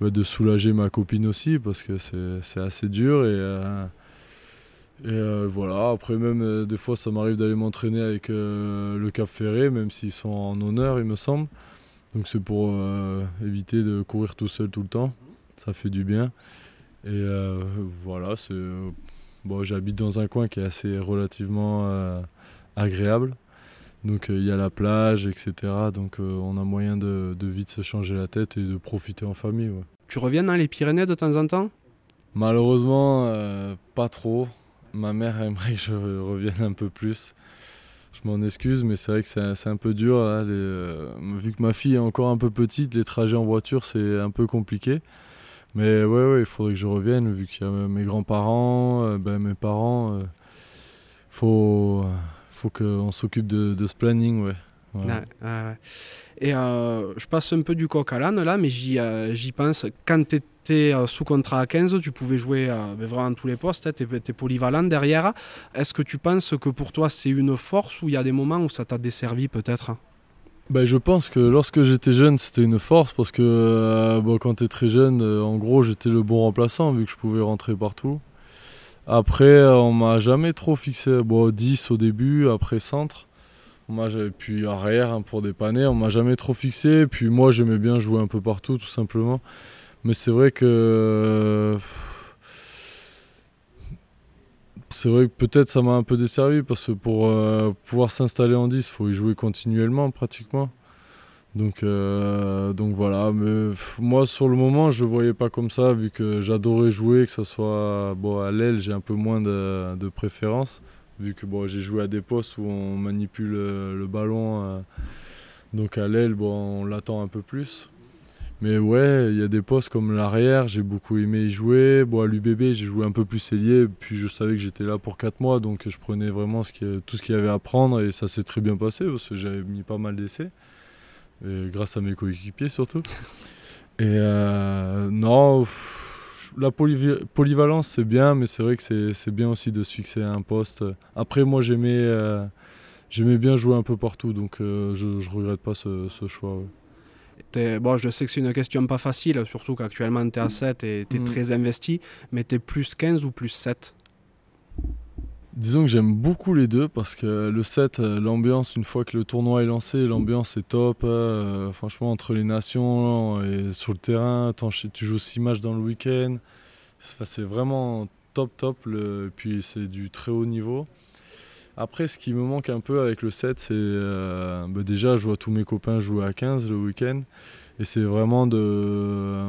bah, de soulager ma copine aussi parce que c'est assez dur et, et voilà. Après même des fois ça m'arrive d'aller m'entraîner avec le Cap Ferré même s'ils sont en honneur il me semble. Donc c'est pour éviter de courir tout seul tout le temps. Ça fait du bien. Et voilà c'est bon j'habite dans un coin qui est assez relativement agréable donc euh, il y a la plage, etc. Donc euh, on a moyen de, vite se changer la tête et de profiter en famille. Tu reviens dans les Pyrénées de temps en temps? Malheureusement, euh, pas trop. Ma mère aimerait que je revienne un peu plus. Je m'en excuse, mais c'est vrai que c'est un peu dur. vu que ma fille est encore un peu petite, les trajets en voiture, c'est un peu compliqué. Mais ouais, ouais, il faudrait que je revienne, vu qu'il y a mes grands-parents, ben, mes parents. faut faut qu'on s'occupe de, ce planning, ouais. Et euh, je passe un peu du coq à l'âne là, mais j'y euh, pense. Quand tu étais euh, sous contrat à 15, tu pouvais jouer ben, vraiment tous les postes, hein, tu es, polyvalent derrière. Est-ce que tu penses que pour toi c'est une force ou il y a des moments où ça t'a desservi peut-être? Ben, je pense que lorsque j'étais jeune, c'était une force parce que bon, quand tu es très jeune, en gros, j'étais le bon remplaçant vu que je pouvais rentrer partout. Après, euh, on m'a jamais trop fixé. Bon, 10 au début, après centre. Puis arrière hein, pour dépanner, on m'a jamais trop fixé. Puis moi, j'aimais bien jouer un peu partout, tout simplement. Mais c'est vrai que. C'est vrai que peut-être ça m'a un peu desservi parce que pour euh, pouvoir s'installer en 10, il faut y jouer continuellement pratiquement. Donc, euh, donc voilà, mais moi sur le moment je ne voyais pas comme ça vu que j'adorais jouer, que ce soit bon, à l'aile j'ai un peu moins de, préférence vu que bon, j'ai joué à des postes où on manipule le, ballon, euh, donc à l'aile bon, on l'attend un peu plus. Mais ouais, il y a des postes comme l'arrière, j'ai beaucoup aimé y jouer. Bon, à l'UBB, j'ai joué un peu plus ailier, puis je savais que j'étais là pour 4 mois, donc je prenais vraiment ce qui, tout ce qu'il y avait à prendre et ça s'est très bien passé parce que j'avais mis pas mal d'essais grâce à mes coéquipiers surtout. Et euh, non, la polyvalence c'est bien, mais c'est vrai que c'est bien aussi de se fixer à un poste. Après, moi j'aimais euh, j'aimais bien jouer un peu partout, donc euh, je, ne regrette pas ce, choix. Bon, je sais que c'est une question pas facile, surtout qu'actuellement tu es à 7 et tu es mm. très investi, mais tu es plus 15 ou plus 7 Disons que j'aime beaucoup les deux parce que le set, euh, l'ambiance, une fois que le tournoi est lancé, l'ambiance est top. Euh, franchement, entre les nations et sur le terrain, tu joues six matchs dans le week-end. C'est vraiment top, top. et puis c'est du très haut niveau. Après, ce qui me manque un peu avec le set, c'est euh, bah déjà, je vois tous mes copains jouer à 15 le week-end. Et c'est vraiment de.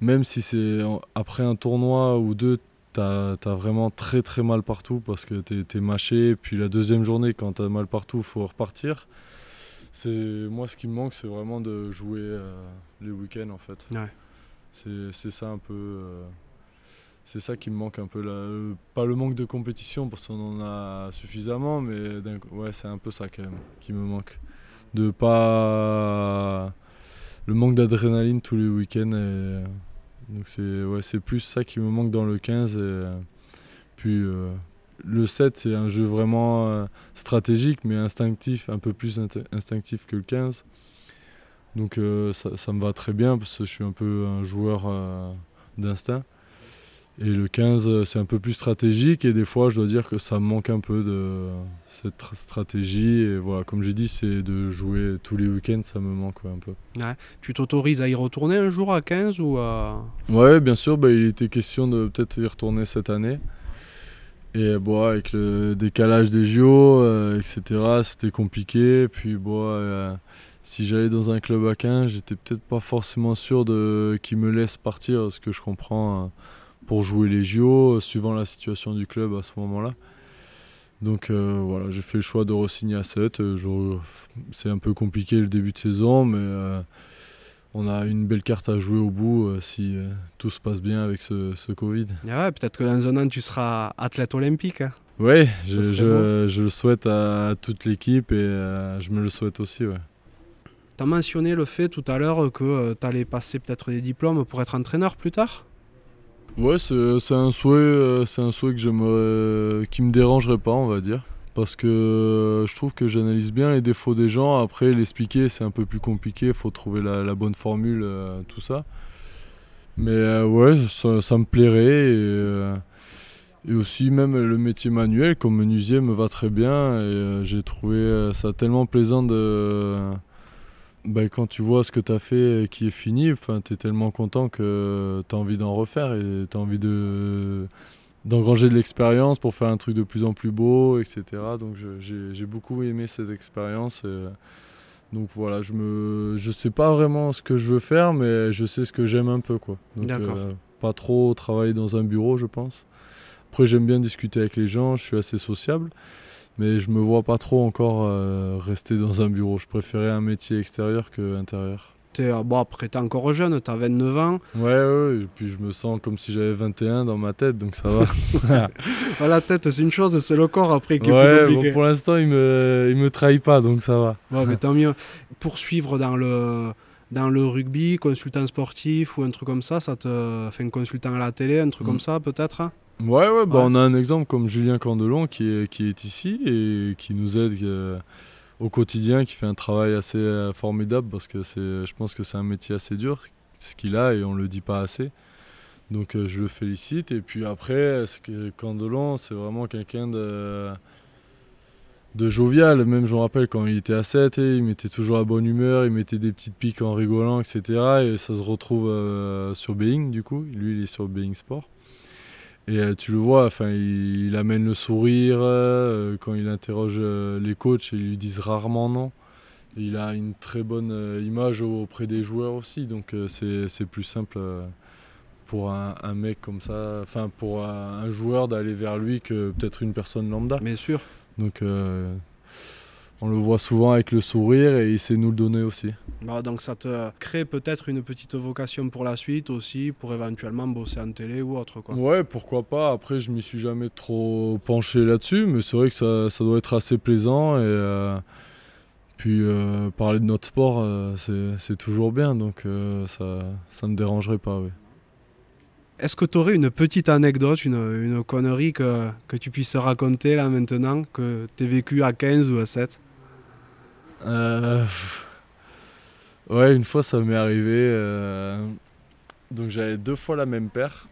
même si c'est après un tournoi ou deux, t'as as vraiment très très mal partout parce que t'es es mâché. Puis la deuxième journée, quand t'as mal partout, il faut repartir. Moi, ce qui me manque, c'est vraiment de jouer euh, les week-ends en fait. C'est ça un peu. Euh, c'est ça qui me manque un peu. Là. Euh, pas le manque de compétition parce qu'on en a suffisamment, mais ouais, c'est un peu ça quand même qui me manque. De pas. Le manque d'adrénaline tous les week-ends. Et, donc c'est ouais, plus ça qui me manque dans le 15. Et, euh, puis euh, le 7, c'est un jeu vraiment euh, stratégique, mais instinctif, un peu plus instinctif que le 15. Donc ça, me va très bien parce que je suis un peu un joueur d'instinct. Et le 15, c'est un peu plus stratégique et des fois, je dois dire que ça me manque un peu de cette stratégie. Et voilà, comme j'ai dit, c'est de jouer tous les week-ends, ça me manque un peu. Tu t'autorises à y retourner un jour à 15 ou à... Ouais, bien sûr, bah, il était question de peut-être y retourner cette année. Et bon, avec le décalage des JO, euh, etc., c'était compliqué. Puis bon, euh, si j'allais dans un club à 15, j'étais peut-être pas forcément sûr de qu'ils me laissent partir, ce que je comprends. Hein pour jouer les JO, euh, suivant la situation du club à ce moment-là. Donc euh, voilà, j'ai fait le choix de re-signer à 7. Euh, c'est un peu compliqué le début de saison, mais on a une belle carte à jouer au bout si tout se passe bien avec ce, Covid. Ah ouais, peut-être que dans un an, tu seras athlète olympique. Hein. Oui, je, je, le souhaite à, toute l'équipe et je me le souhaite aussi. Ouais. Tu as mentionné le fait tout à l'heure que tu allais passer peut-être des diplômes pour être entraîneur plus tard? Ouais, c'est un souhait, euh, un souhait que qui me dérangerait pas, on va dire, parce que euh, je trouve que j'analyse bien les défauts des gens. Après, l'expliquer, c'est un peu plus compliqué. Il faut trouver la, bonne formule, euh, tout ça. Mais ouais, ça, me plairait. Et, et, aussi, même le métier manuel, comme menuisier, me va très bien. Et j'ai trouvé ça tellement plaisant de bah, quand tu vois ce que tu as fait et qui est fini, tu es tellement content que tu as envie d'en refaire et tu as envie de d'engranger de l'expérience pour faire un truc de plus en plus beau, etc. Donc j'ai beaucoup aimé cette expérience. Donc voilà, je ne je sais pas vraiment ce que je veux faire, mais je sais ce que j'aime un peu. Quoi. Donc, euh, pas trop travailler dans un bureau, je pense. Après, j'aime bien discuter avec les gens, je suis assez sociable. Mais je me vois pas trop encore euh, rester dans un bureau. Je préférais un métier extérieur que intérieur. Es, euh, bon, après, t'es encore jeune, t'as 29 ans. Ouais, ouais, et puis je me sens comme si j'avais 21 dans ma tête, donc ça va. la tête, c'est une chose, c'est le corps après qui est plus Bon, pour l'instant, il me, il me trahit pas, donc ça va. Ouais, mais tant mieux. Poursuivre dans le, dans le rugby, consultant sportif ou un truc comme ça, ça te un consultant à la télé, un truc mm. comme ça peut-être Ouais, ouais, bah on a un exemple comme Julien Candelon qui est, qui est ici et qui nous aide euh, au quotidien, qui fait un travail assez euh, formidable parce que je pense que c'est un métier assez dur, ce qu'il a et on le dit pas assez. Donc euh, je le félicite. Et puis après, que Candelon, c'est vraiment quelqu'un de, de jovial? Même je me rappelle quand il était à 7, il mettait toujours la bonne humeur, il mettait des petites piques en rigolant, etc. Et ça se retrouve sur Being du coup. Lui, il est sur Being Sport. Et euh, tu le vois, enfin, il, amène le sourire euh, quand il interroge euh, les coachs, ils lui disent rarement non. il a une très bonne image auprès des joueurs aussi, donc c'est plus simple pour un, mec comme ça, enfin pour un, joueur d'aller vers lui que peut-être une personne lambda. Bien sûr. Donc on le voit souvent avec le sourire et il sait nous le donner aussi. Bah, donc ça te crée peut-être une petite vocation pour la suite aussi, pour éventuellement bosser en télé ou autre quoi. Ouais, pourquoi pas. Après, je m'y suis jamais trop penché là-dessus, mais c'est vrai que ça, ça, doit être assez plaisant et euh, puis euh, parler de notre sport, euh, c'est toujours bien, donc ça, ça me dérangerait pas. Oui. Est-ce que tu aurais une petite anecdote, une, une connerie que, que, tu puisses raconter là maintenant, que tu as vécu à 15 ou à 7 euh... Ouais, une fois ça m'est arrivé. Euh, donc j'avais deux fois la même paire.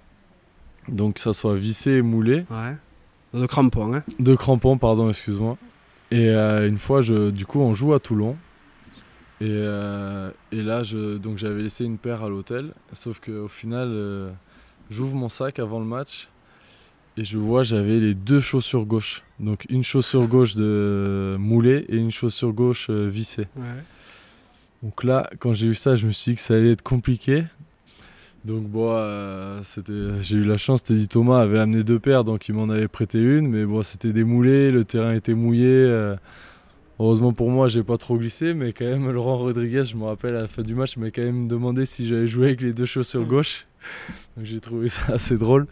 Donc que ça soit vissé et moulé. Ouais. De crampons, hein De crampons, pardon, excuse-moi. Et euh, une fois, je, du coup, on joue à Toulon. Et, euh, et là, je, donc j'avais laissé une paire à l'hôtel. Sauf qu'au final, j'ouvre mon sac avant le match. Et je vois, j'avais les deux chaussures gauche. Donc une chaussure gauche de moulée et une chaussure gauche euh, vissée. Donc là, quand j'ai vu ça, je me suis dit que ça allait être compliqué. Donc bon, euh, j'ai eu la chance, Teddy Thomas avait amené deux paires, donc il m'en avait prêté une. Mais bon, c'était démoulé, le terrain était mouillé. Euh. heureusement pour moi, j'ai pas trop glissé, mais quand même, Laurent Rodriguez, je me rappelle à la fin du match, m'a quand même demandé si j'avais joué avec les deux chaussures gauche. Donc j'ai trouvé ça assez drôle.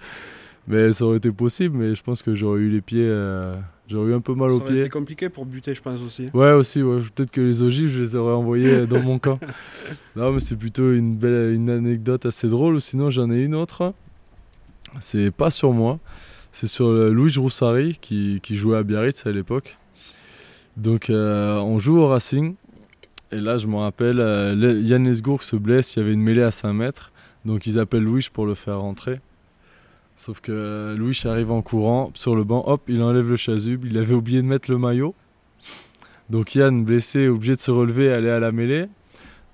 Mais ça aurait été possible, mais je pense que j'aurais eu les pieds. Euh, j'aurais eu un peu mal aux pieds. Ça aurait été compliqué pour buter, je pense aussi. Ouais, aussi. Ouais. Peut-être que les ogives, je les aurais envoyés dans mon camp. Non, mais c'est plutôt une belle une anecdote assez drôle. Sinon, j'en ai une autre. C'est pas sur moi. C'est sur Louis Roussari qui, qui, jouait à Biarritz à l'époque. Donc, euh, on joue au Racing. Et là, je me rappelle, euh, Yann Lesgourg se blesse. Il y avait une mêlée à 5 mètres. Donc, ils appellent Louis pour le faire rentrer. Sauf que Louis arrive en courant sur le banc, hop, il enlève le chasuble, il avait oublié de mettre le maillot. Donc Yann, blessé, obligé de se relever, aller à la mêlée.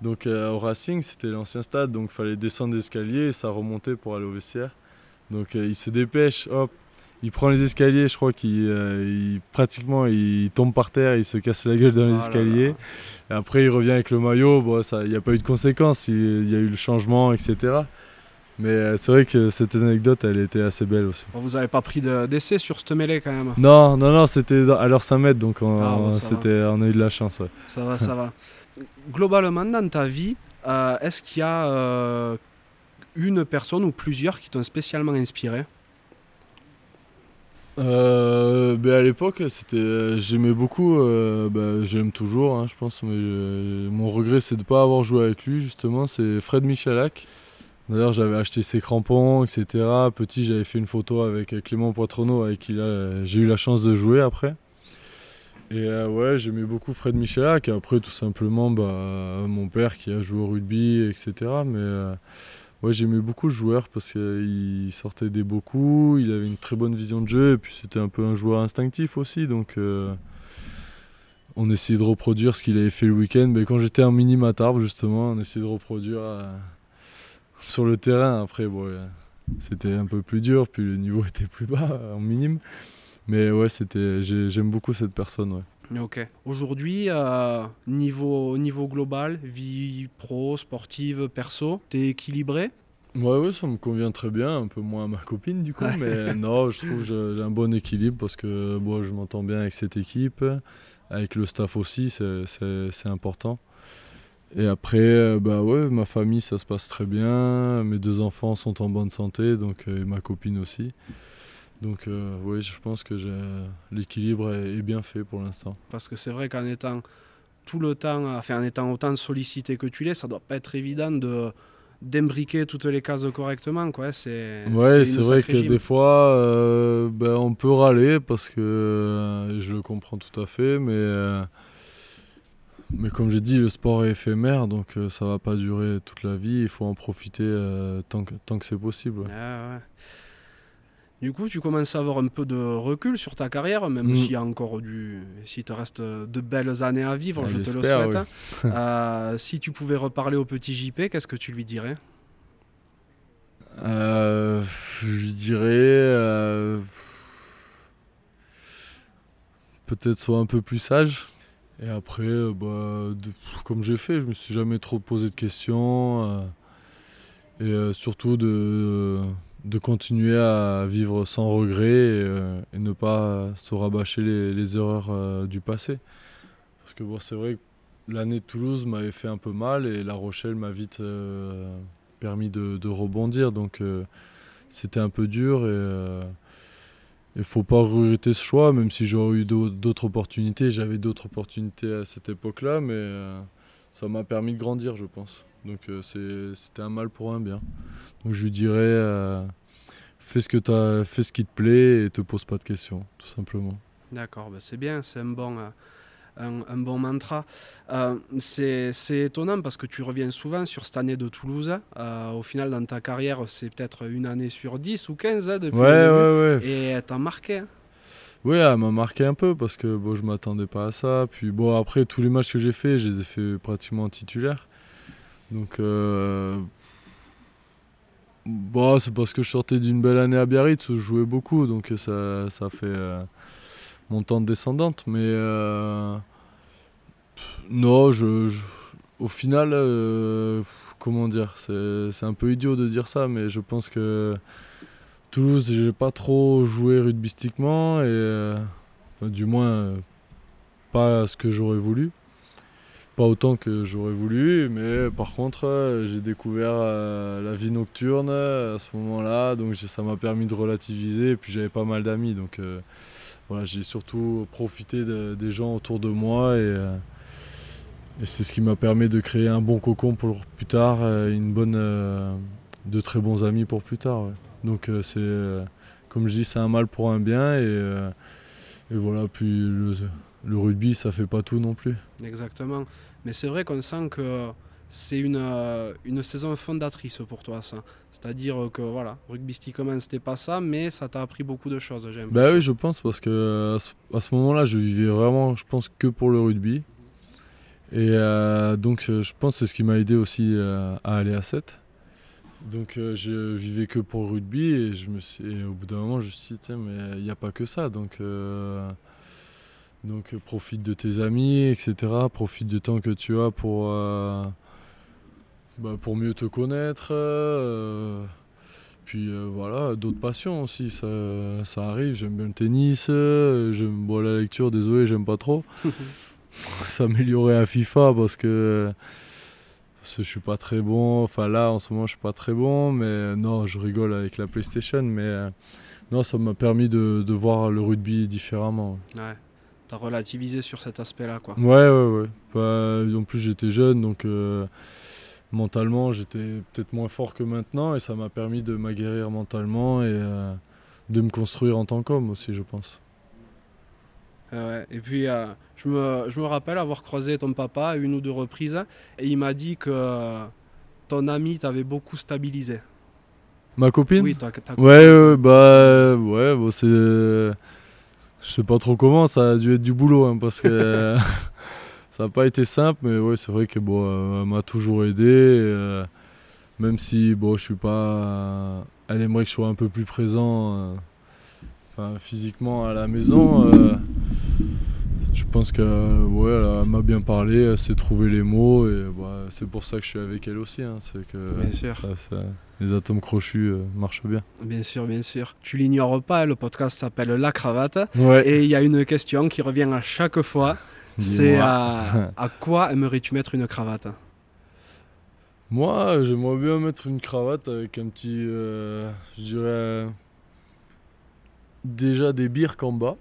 Donc euh, au Racing, c'était l'ancien stade, donc il fallait descendre l'escalier et ça remontait pour aller au vestiaire. Donc euh, il se dépêche, hop, il prend les escaliers, je crois qu'il euh, pratiquement il tombe par terre, il se casse la gueule dans les oh escaliers. Et après il revient avec le maillot, bon, il n'y a pas eu de conséquences, il, il y a eu le changement, etc. Mais euh, c'est vrai que cette anecdote, elle était assez belle aussi. vous n'avez pas pris d'essai sur cette mêlée quand même Non, non, non, c'était à l'heure 5 mètres, donc on, ah, on a eu de la chance. Ça va, ça va. Globalement, dans ta vie, euh, est-ce qu'il y a euh, une personne ou plusieurs qui t'ont spécialement inspiré? Ben à l'époque, c'était, j'aimais beaucoup, ben, j'aime toujours, hein, je pense, mais mon regret c'est de ne pas avoir joué avec lui, justement, c'est Fred Michalak. D'ailleurs, j'avais acheté ses crampons, etc. Petit, j'avais fait une photo avec Clément Poitrenaud, avec qui j'ai eu la chance de jouer après. Et euh, ouais, j'aimais beaucoup Fred Michelac. Et après, tout simplement, bah, mon père qui a joué au rugby, etc. Mais euh, Ouais, j'aimais beaucoup le joueur parce qu'il sortait des beaux coups, il avait une très bonne vision de jeu et puis c'était un peu un joueur instinctif aussi. Donc euh, on essayait de reproduire ce qu'il avait fait le week-end. Mais quand j'étais en mini Matarbe, justement, on essayait de reproduire sur le terrain. Après, bon, euh, c'était un peu plus dur, puis le niveau était plus bas en minime. Mais ouais, c'était, j'aime beaucoup cette personne. Ouais. Ok. Aujourd'hui, euh, niveau, niveau global, vie pro, sportive, perso, t'es équilibré? Ouais, ouais, ça me convient très bien, un peu moins à ma copine du coup, mais non, je trouve que j'ai un bon équilibre parce que bon, je m'entends bien avec cette équipe, avec le staff aussi, c'est important. Et après, euh, bah ouais, ma famille, ça se passe très bien, mes deux enfants sont en bonne santé, donc euh, et ma copine aussi. Donc euh, oui, je pense que l'équilibre est, bien fait pour l'instant. Parce que c'est vrai qu'en étant tout le temps, enfin en étant autant sollicité que tu l'es, ça doit pas être évident de d'imbriquer toutes les cases correctement quoi c'est ouais c'est vrai que des fois euh, ben, on peut râler parce que euh, je le comprends tout à fait mais mais comme j'ai dit le sport est éphémère donc ça va pas durer toute la vie il faut en profiter tant que tant que c'est possible ah ouais. Du coup, tu commences à avoir un peu de recul sur ta carrière, même mm. s'il y a encore du. S'il te reste de belles années à vivre, je te le souhaite. Hein. Euh, si tu pouvais reparler au petit JP, qu'est-ce que tu lui dirais? Euh, Je lui dirais. Euh, peut-être soit un peu plus sage. Et après, bah, comme j'ai fait, je me suis jamais trop posé de questions. et surtout de de continuer à vivre sans regret et, euh, ne pas se rabâcher les, erreurs euh, du passé. Parce que bon, c'est vrai que l'année de Toulouse m'avait fait un peu mal et La Rochelle m'a vite euh, permis de, rebondir. Donc c'était un peu dur et il ne faut pas regretter ce choix, même si j'aurais eu d'autres opportunités. J'avais d'autres opportunités à cette époque-là, mais ça m'a permis de grandir, je pense. Donc c'était un mal pour un bien. Donc je lui dirais, euh, fais, ce que as, fais ce qui te plaît et te pose pas de questions, tout simplement. D'accord, bah, c'est bien, c'est un bon, euh, un, bon mantra. Euh, c'est étonnant parce que tu reviens souvent sur cette année de Toulouse. au final, dans ta carrière, c'est peut-être une année sur 10 ou 15 hein, depuis ouais, le début. Ouais, Et elle t'a marqué. Hein. Oui, elle m'a marqué un peu parce que bon, je m'attendais pas à ça. Puis bon, après, tous les matchs que j'ai fait, je les ai fait pratiquement titulaires. Donc, Bon, c'est parce que je sortais d'une belle année à Biarritz où je jouais beaucoup, donc ça, ça fait euh, mon temps de descendante. Mais euh, non, je, au final, euh, comment dire, c'est un peu idiot de dire ça, mais je pense que Toulouse, j'ai pas trop joué rugbystiquement et du moins pas ce que j'aurais voulu pas autant que j'aurais voulu, mais par contre, euh, j'ai découvert euh, la vie nocturne euh, à ce moment-là, donc ça m'a permis de relativiser. Et puis j'avais pas mal d'amis, donc voilà, j'ai surtout profité des gens autour de moi et, c'est ce qui m'a permis de créer un bon cocon pour plus tard, une bonne, de très bons amis pour plus tard. Donc c'est, comme je dis, c'est un mal pour un bien et, et voilà. Puis le, le rugby, ça fait pas tout non plus. Exactement. Mais c'est vrai qu'on sent que c'est une, euh, une saison fondatrice pour toi, ça. C'est-à-dire que, voilà, rugbystiquement, c'était pas ça, mais ça t'a appris beaucoup de choses, j'aime. Bah oui, je pense, parce que à ce moment-là, je vivais vraiment, je pense, que pour le rugby. Et euh, donc, je pense que c'est ce qui m'a aidé aussi euh, à aller à 7. Donc, je vivais que pour le rugby et, je me suis, au bout d'un moment, je me suis dit, mais il n'y a pas que ça. Donc, donc euh, profite de tes amis, etc. Profite du temps que tu as pour, euh, bah, pour mieux te connaître. Euh, puis voilà, d'autres passions aussi, ça, ça arrive. J'aime bien le tennis, j'aime bon, la lecture, désolé, j'aime pas trop. S'améliorer à FIFA parce que, parce que je suis pas très bon. Enfin là, en ce moment, je suis pas très bon, mais non, je rigole avec la PlayStation, mais non, ça m'a permis de, de, voir le rugby différemment. Ouais relativisé sur cet aspect-là. Quoi. Ouais, ouais, ouais. Bah, en plus, j'étais jeune, donc euh, mentalement, j'étais peut-être moins fort que maintenant, et ça m'a permis de m'aguerrir mentalement et euh, de me construire en tant qu'homme aussi, je pense. Et puis, euh, je, me, je, me, rappelle avoir croisé ton papa une ou deux reprises, et il m'a dit que ton ami t'avait beaucoup stabilisé. Ma copine Oui, ta, copine. ouais, bah ouais, bon, c'est. Je sais pas trop comment, ça a dû être du boulot hein, parce que ça n'a pas été simple, mais ouais, c'est vrai que bon, euh, elle m'a toujours aidé. et, euh, même si bon, je suis pas. Elle aimerait que je sois un peu plus présent, euh, enfin physiquement à la maison. Je pense que ouais, elle m'a bien parlé, elle sait trouver les mots et bah, c'est pour ça que je suis avec elle aussi. hein, c'est que Bien sûr. ça- ça- les atomes crochus euh, marchent bien. Bien sûr, bien sûr. Tu l'ignores pas, le podcast s'appelle La Cravate. Ouais. Et il y a une question qui revient à chaque fois. C'est à, à quoi aimerais-tu mettre une cravate? Moi, j'aimerais bien mettre une cravate avec un petit, euh, je dirais, déjà des birks en bas,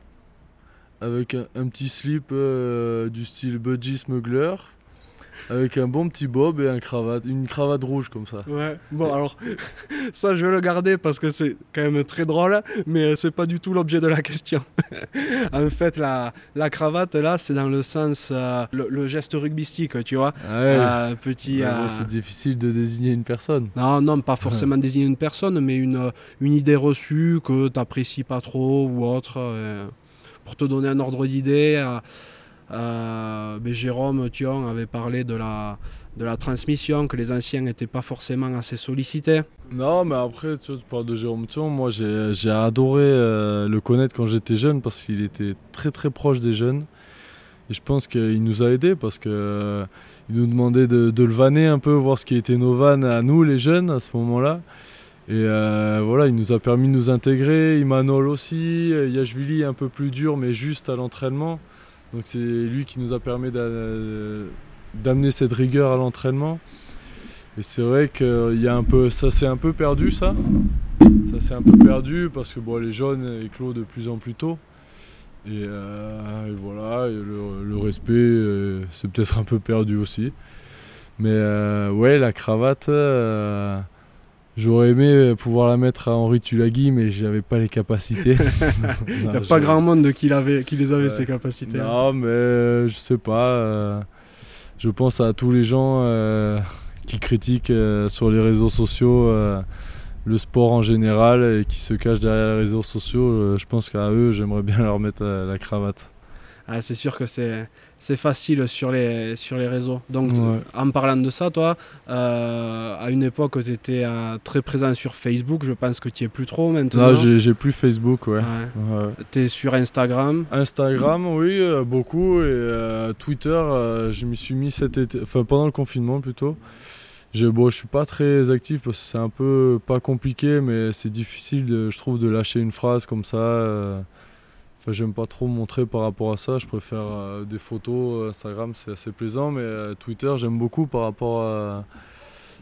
avec un, un petit slip euh, du style budgie smuggler, avec un bon petit bob et un cravate, une cravate rouge comme ça. Ouais, bon alors, ça je vais le garder parce que c'est quand même très drôle, mais c'est pas du tout l'objet de la question. en fait, la, la cravate là, c'est dans le sens, euh, le, le geste rugbystique, tu vois. Ouais, Euh, petit. euh, c'est difficile de désigner une personne. non, non, pas forcément désigner une personne, mais une, une idée reçue que tu n'apprécies pas trop ou autre. euh, pour te donner un ordre d'idée, euh, euh, Jérôme Thion avait parlé de la, transmission, que les anciens n'étaient pas forcément assez sollicités. Non, mais après, tu, parles de Jérôme Thion. Moi, j'ai adoré euh, le connaître quand j'étais jeune parce qu'il était très très proche des jeunes. Et je pense qu'il nous a aidés parce que euh, il nous demandait de, de le vanner un peu, voir ce qui était nos vannes à nous, les jeunes, à ce moment-là. Et euh, voilà, il nous a permis de nous intégrer. Imanol aussi. euh, Yashvili un peu plus dur, mais juste à l'entraînement. Donc c'est lui qui nous a permis d'a- d'amener cette rigueur à l'entraînement. Et c'est vrai que y a un peu, ça s'est un peu perdu ça. Ça s'est un peu perdu parce que bon, les jeunes éclosent de plus en plus tôt. Et, euh, voilà, le, respect, euh, c'est peut-être un peu perdu aussi. Mais euh, ouais, la cravate, euh, j'aurais aimé pouvoir la mettre à Henri Tulagi, mais j'avais pas les capacités. Il n'y a pas grand monde qui, les avait Ouais. ces capacités. Non, mais euh, je sais pas. euh, je pense à tous les gens euh, qui critiquent euh, sur les réseaux sociaux euh, le sport en général et qui se cachent derrière les réseaux sociaux. euh, je pense qu'à eux, j'aimerais bien leur mettre la, la cravate. Ah, c'est sûr que c'est, c'est facile sur les, sur les réseaux. Donc, Ouais. en parlant de ça, toi, euh, à une époque, tu étais très présent sur Facebook. Je pense que tu es plus trop maintenant. Là, j'ai plus Facebook, ouais. Ouais. Ouais. Tu es sur Instagram? Instagram, oui, euh, beaucoup. Et euh, Twitter, euh, je m'y suis mis cet été, enfin pendant le confinement plutôt. Je, bon, je suis pas très actif parce que c'est un peu pas compliqué, mais c'est difficile, de- je trouve, de lâcher une phrase comme ça. Euh. J'aime pas trop montrer par rapport à ça. Je préfère euh, des photos. Instagram, c'est assez plaisant, mais euh, Twitter, j'aime beaucoup par rapport à,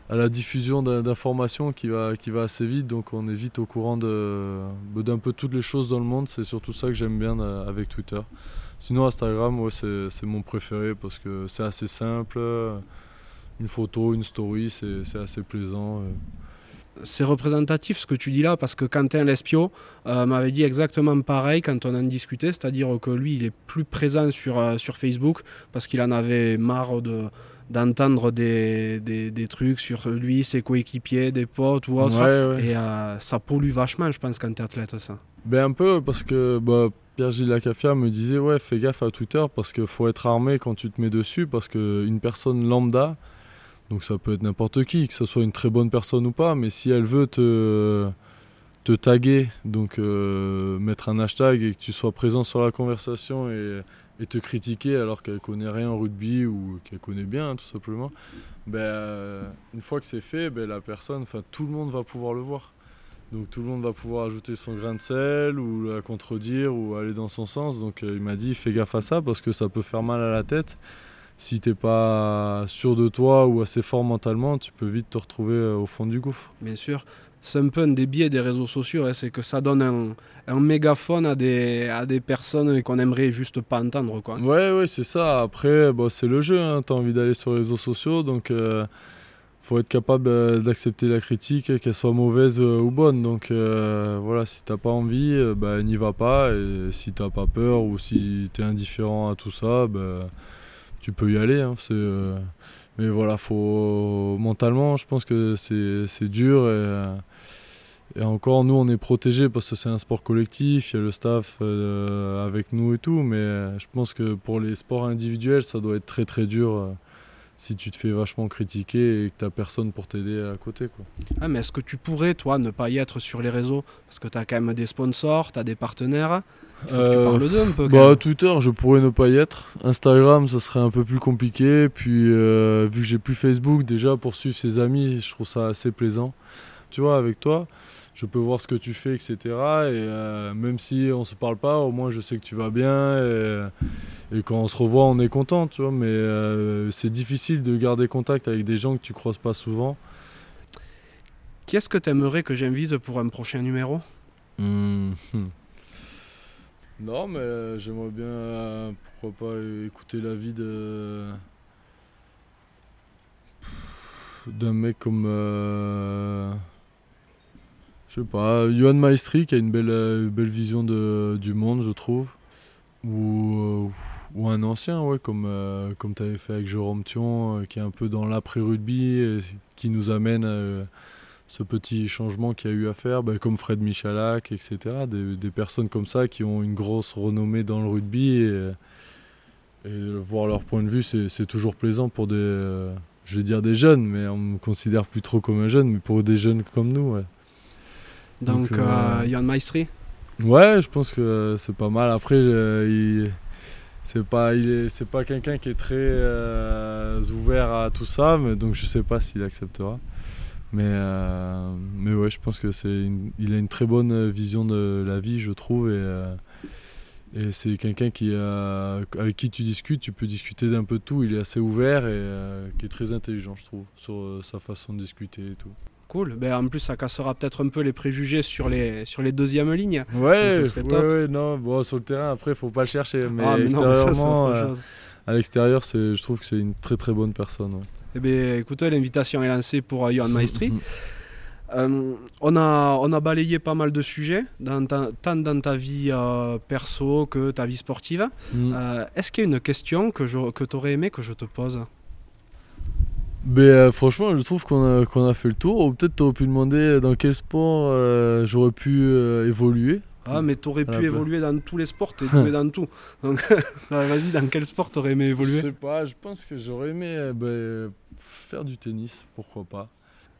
la diffusion d'in- d'informations qui va, qui va assez vite. Donc, on est vite au courant de- d'un peu toutes les choses dans le monde. C'est surtout ça que j'aime bien euh, avec Twitter. Sinon, Instagram, ouais, c'est mon préféré parce que c'est assez simple. Une photo, une story, c'est assez plaisant. euh. C'est représentatif ce que tu dis là, parce que Quentin Lespio euh, m'avait dit exactement pareil quand on en discutait, c'est-à-dire que lui, il est plus présent sur, euh, sur Facebook parce qu'il en avait marre de d'entendre des, des, des trucs sur lui, ses coéquipiers, des potes ou autre. Ouais, ouais. Et euh, ça pollue vachement, je pense, quand t'es athlète, ça. Ben un peu parce que bah, Pierre-Gilles Lacafia me disait ouais fais gaffe à Twitter parce qu'il faut être armé quand tu te mets dessus parce qu'une personne lambda, donc ça peut être n'importe qui, que ce soit une très bonne personne ou pas, mais si elle veut te, taguer, donc euh, mettre un hashtag et que tu sois présent sur la conversation et, et te critiquer alors qu'elle connaît rien en rugby ou qu'elle connaît bien hein, tout simplement, ben, euh, une fois que c'est fait, ben, la personne, enfin tout le monde va pouvoir le voir. Donc tout le monde va pouvoir ajouter son grain de sel ou la contredire ou aller dans son sens. Donc euh, il m'a dit fais gaffe à ça parce que ça peut faire mal à la tête. Si t'es pas sûr de toi ou assez fort mentalement, tu peux vite te retrouver euh, au fond du gouffre. Bien sûr. C'est un peu un des biais des réseaux sociaux, hein, c'est que ça donne un, un mégaphone à des, à des personnes qu'on aimerait juste pas entendre. Quoi. Ouais, ouais, c'est ça. Après, bon, c'est le jeu. Hein. T'as envie d'aller sur les réseaux sociaux, donc euh, faut être capable euh, d'accepter la critique, qu'elle soit mauvaise euh, ou bonne. Donc euh, voilà, si t'as pas envie, bah, n'y va pas. Et si t'as pas peur ou si t'es indifférent à tout ça, bah, tu peux y aller. hein, euh, mais voilà, faut mentalement, je pense que c'est, dur. Et, euh, et encore, nous, on est protégés parce que c'est un sport collectif, il y a le staff euh, avec nous et tout. Mais je pense que pour les sports individuels, ça doit être très très dur si tu te fais vachement critiquer et que t'as personne pour t'aider à côté. Quoi. Ah, mais est-ce que tu pourrais, toi, ne pas y être sur les réseaux? Parce que tu as quand même des sponsors, tu as des partenaires. Tu Euh, parles d'eux un peu. Bah. Twitter, je pourrais ne pas y être. Instagram, ça serait un peu plus compliqué. Puis, euh, vu que j'ai plus Facebook, déjà pour suivre ses amis, je trouve ça assez plaisant. Tu vois, avec toi, je peux voir ce que tu fais, etc. Et euh, même si on se parle pas, au moins je sais que tu vas bien. Et, et quand on se revoit, on est content, tu vois. Mais euh, c'est difficile de garder contact avec des gens que tu croises pas souvent. Qui est-ce que tu aimerais que j'invite pour un prochain numéro? Hmm. Non, mais euh, j'aimerais bien, euh, pourquoi pas, écouter l'avis de d'un mec comme, euh, je sais pas, Johan Maestri qui a une belle, euh, belle vision de, du monde, je trouve, ou, ou un ancien, ouais, comme, comme tu avais fait avec Jérôme Thion, qui est un peu dans l'après-rugby, qui nous amène euh, ce petit changement qu'il y a eu à faire, bah, comme Fred Michalak, etc. Des, des personnes comme ça qui ont une grosse renommée dans le rugby et, et voir leur point de vue, c'est toujours plaisant pour des, euh, je vais dire des jeunes, mais on me considère plus trop comme un jeune, mais pour des jeunes comme nous, ouais. Donc, Donc, euh, euh, Yann Maestri? Ouais, je pense que c'est pas mal. Après, euh, il c'est pas, il est, c'est pas quelqu'un qui est très euh, ouvert à tout ça, mais donc je sais pas s'il acceptera. Mais, euh, mais ouais, je pense que c'est, il a une très bonne vision de la vie, je trouve, et, euh, et c'est quelqu'un qui, a- avec qui tu discutes, tu peux discuter d'un peu de tout. Il est assez ouvert et euh, qui est très intelligent, je trouve, sur euh, sa façon de discuter et tout. Cool. Ben, en plus, ça cassera peut-être un peu les préjugés sur les, sur les deuxièmes lignes. Ouais, ouais, ouais, non, bon, sur le terrain, après, faut pas le chercher, mais, ah, mais non, ça, autre euh, chose. à l'extérieur, je trouve que c'est une très très bonne personne. ouais. Eh bien, écoute, l'invitation est lancée pour euh, Johan Maestri. Euh, on, a, on a balayé pas mal de sujets, dans ta- tant dans ta vie euh, perso que ta vie sportive. Mm. Euh, Est-ce qu'il y a une question que, je- que tu aurais aimé que je te pose? Mais euh, franchement, je trouve qu'on a, qu'on a fait le tour. Ou peut-être t'aurais pu demander dans quel sport j'aurais pu évoluer. Ah, mais tu aurais pu évoluer dans tous les sports, tu es doué dans tout. Donc, vas-y, dans quel sport tu aurais aimé Je évoluer sais pas, je pense que j'aurais aimé euh, ben, faire du tennis, pourquoi pas.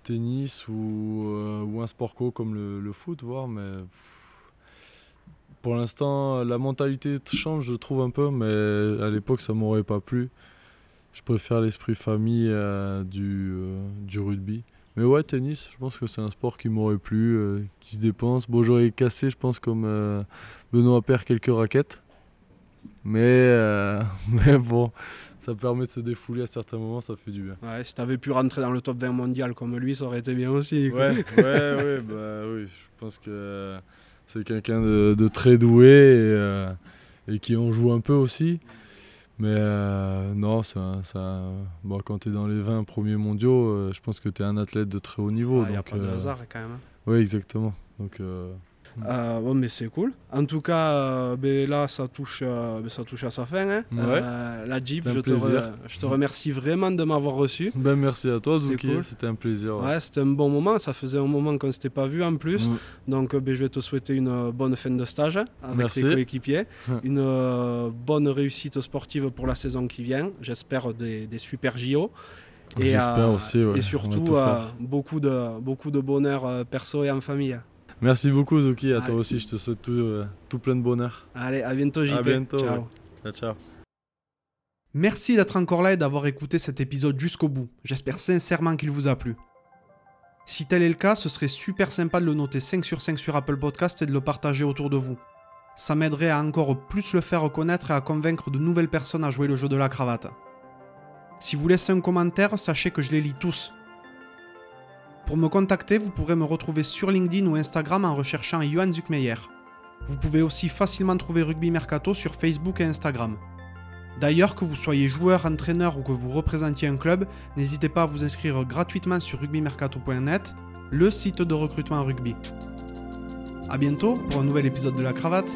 Tennis ou, euh, ou un sport co comme le, le foot, voir, mais pour l'instant, la mentalité change, je trouve un peu, mais à l'époque, ça m'aurait pas plu. Je préfère l'esprit famille euh, du, euh, du rugby. Mais ouais, tennis, je pense que c'est un sport qui m'aurait plu, euh, qui se dépense. Bon, j'aurais cassé, je pense, comme euh, Benoît Père, quelques raquettes. Mais, euh, mais bon, ça permet de se défouler à certains moments, ça fait du bien. Ouais, si tu avais pu rentrer dans le top 20 mondial comme lui, ça aurait été bien aussi. quoi. Ouais, ouais, ouais, bah oui, je pense que c'est quelqu'un de, de très doué et, et qui en joue un peu aussi. Mais euh, non, ça, ça, bon, quand tu es dans les 20 premiers mondiaux, euh, je pense que tu es un athlète de très haut niveau. Il n'y a pas de euh, hasard quand même. hein. Oui, exactement. Donc, euh, Euh, bon, mais c'est cool. En tout cas, euh, ben là, ça touche, euh, ben ça touche à sa fin. hein. Ouais. La Jeep, je te, re- plaisir. je te remercie vraiment de m'avoir reçu. ben, merci à toi, Zouki. cool. C'était un plaisir. ouais. Ouais, c'était un bon moment. Ça faisait un moment qu'on ne s'était pas vu en plus. Mm. Donc, ben, je vais te souhaiter une bonne fin de stage avec Merci. tes coéquipiers. une bonne réussite sportive pour la saison qui vient. J'espère des, des super JO. Et, J'espère euh, aussi. ouais. Et tout surtout, euh, beaucoup, de, beaucoup de bonheur euh, perso et en famille. Merci beaucoup, Zouki. À toi aussi, je te souhaite tout, euh, tout plein de bonheur. Allez, à bientôt, JP. À bientôt, Ciao. ouais. Ciao, ciao. Merci d'être encore là et d'avoir écouté cet épisode jusqu'au bout. J'espère sincèrement qu'il vous a plu. Si tel est le cas, ce serait super sympa de le noter 5 sur 5 sur Apple Podcast et de le partager autour de vous. Ça m'aiderait à encore plus le faire connaître et à convaincre de nouvelles personnes à jouer le jeu de la cravate. Si vous laissez un commentaire, sachez que je les lis tous. Pour me contacter, vous pourrez me retrouver sur LinkedIn ou Instagram en recherchant Johan Zuckmeyer. Vous pouvez aussi facilement trouver Rugby Mercato sur Facebook et Instagram. D'ailleurs, que vous soyez joueur, entraîneur ou que vous représentiez un club, n'hésitez pas à vous inscrire gratuitement sur rugbymercato.net, le site de recrutement en rugby. A bientôt pour un nouvel épisode de la cravate.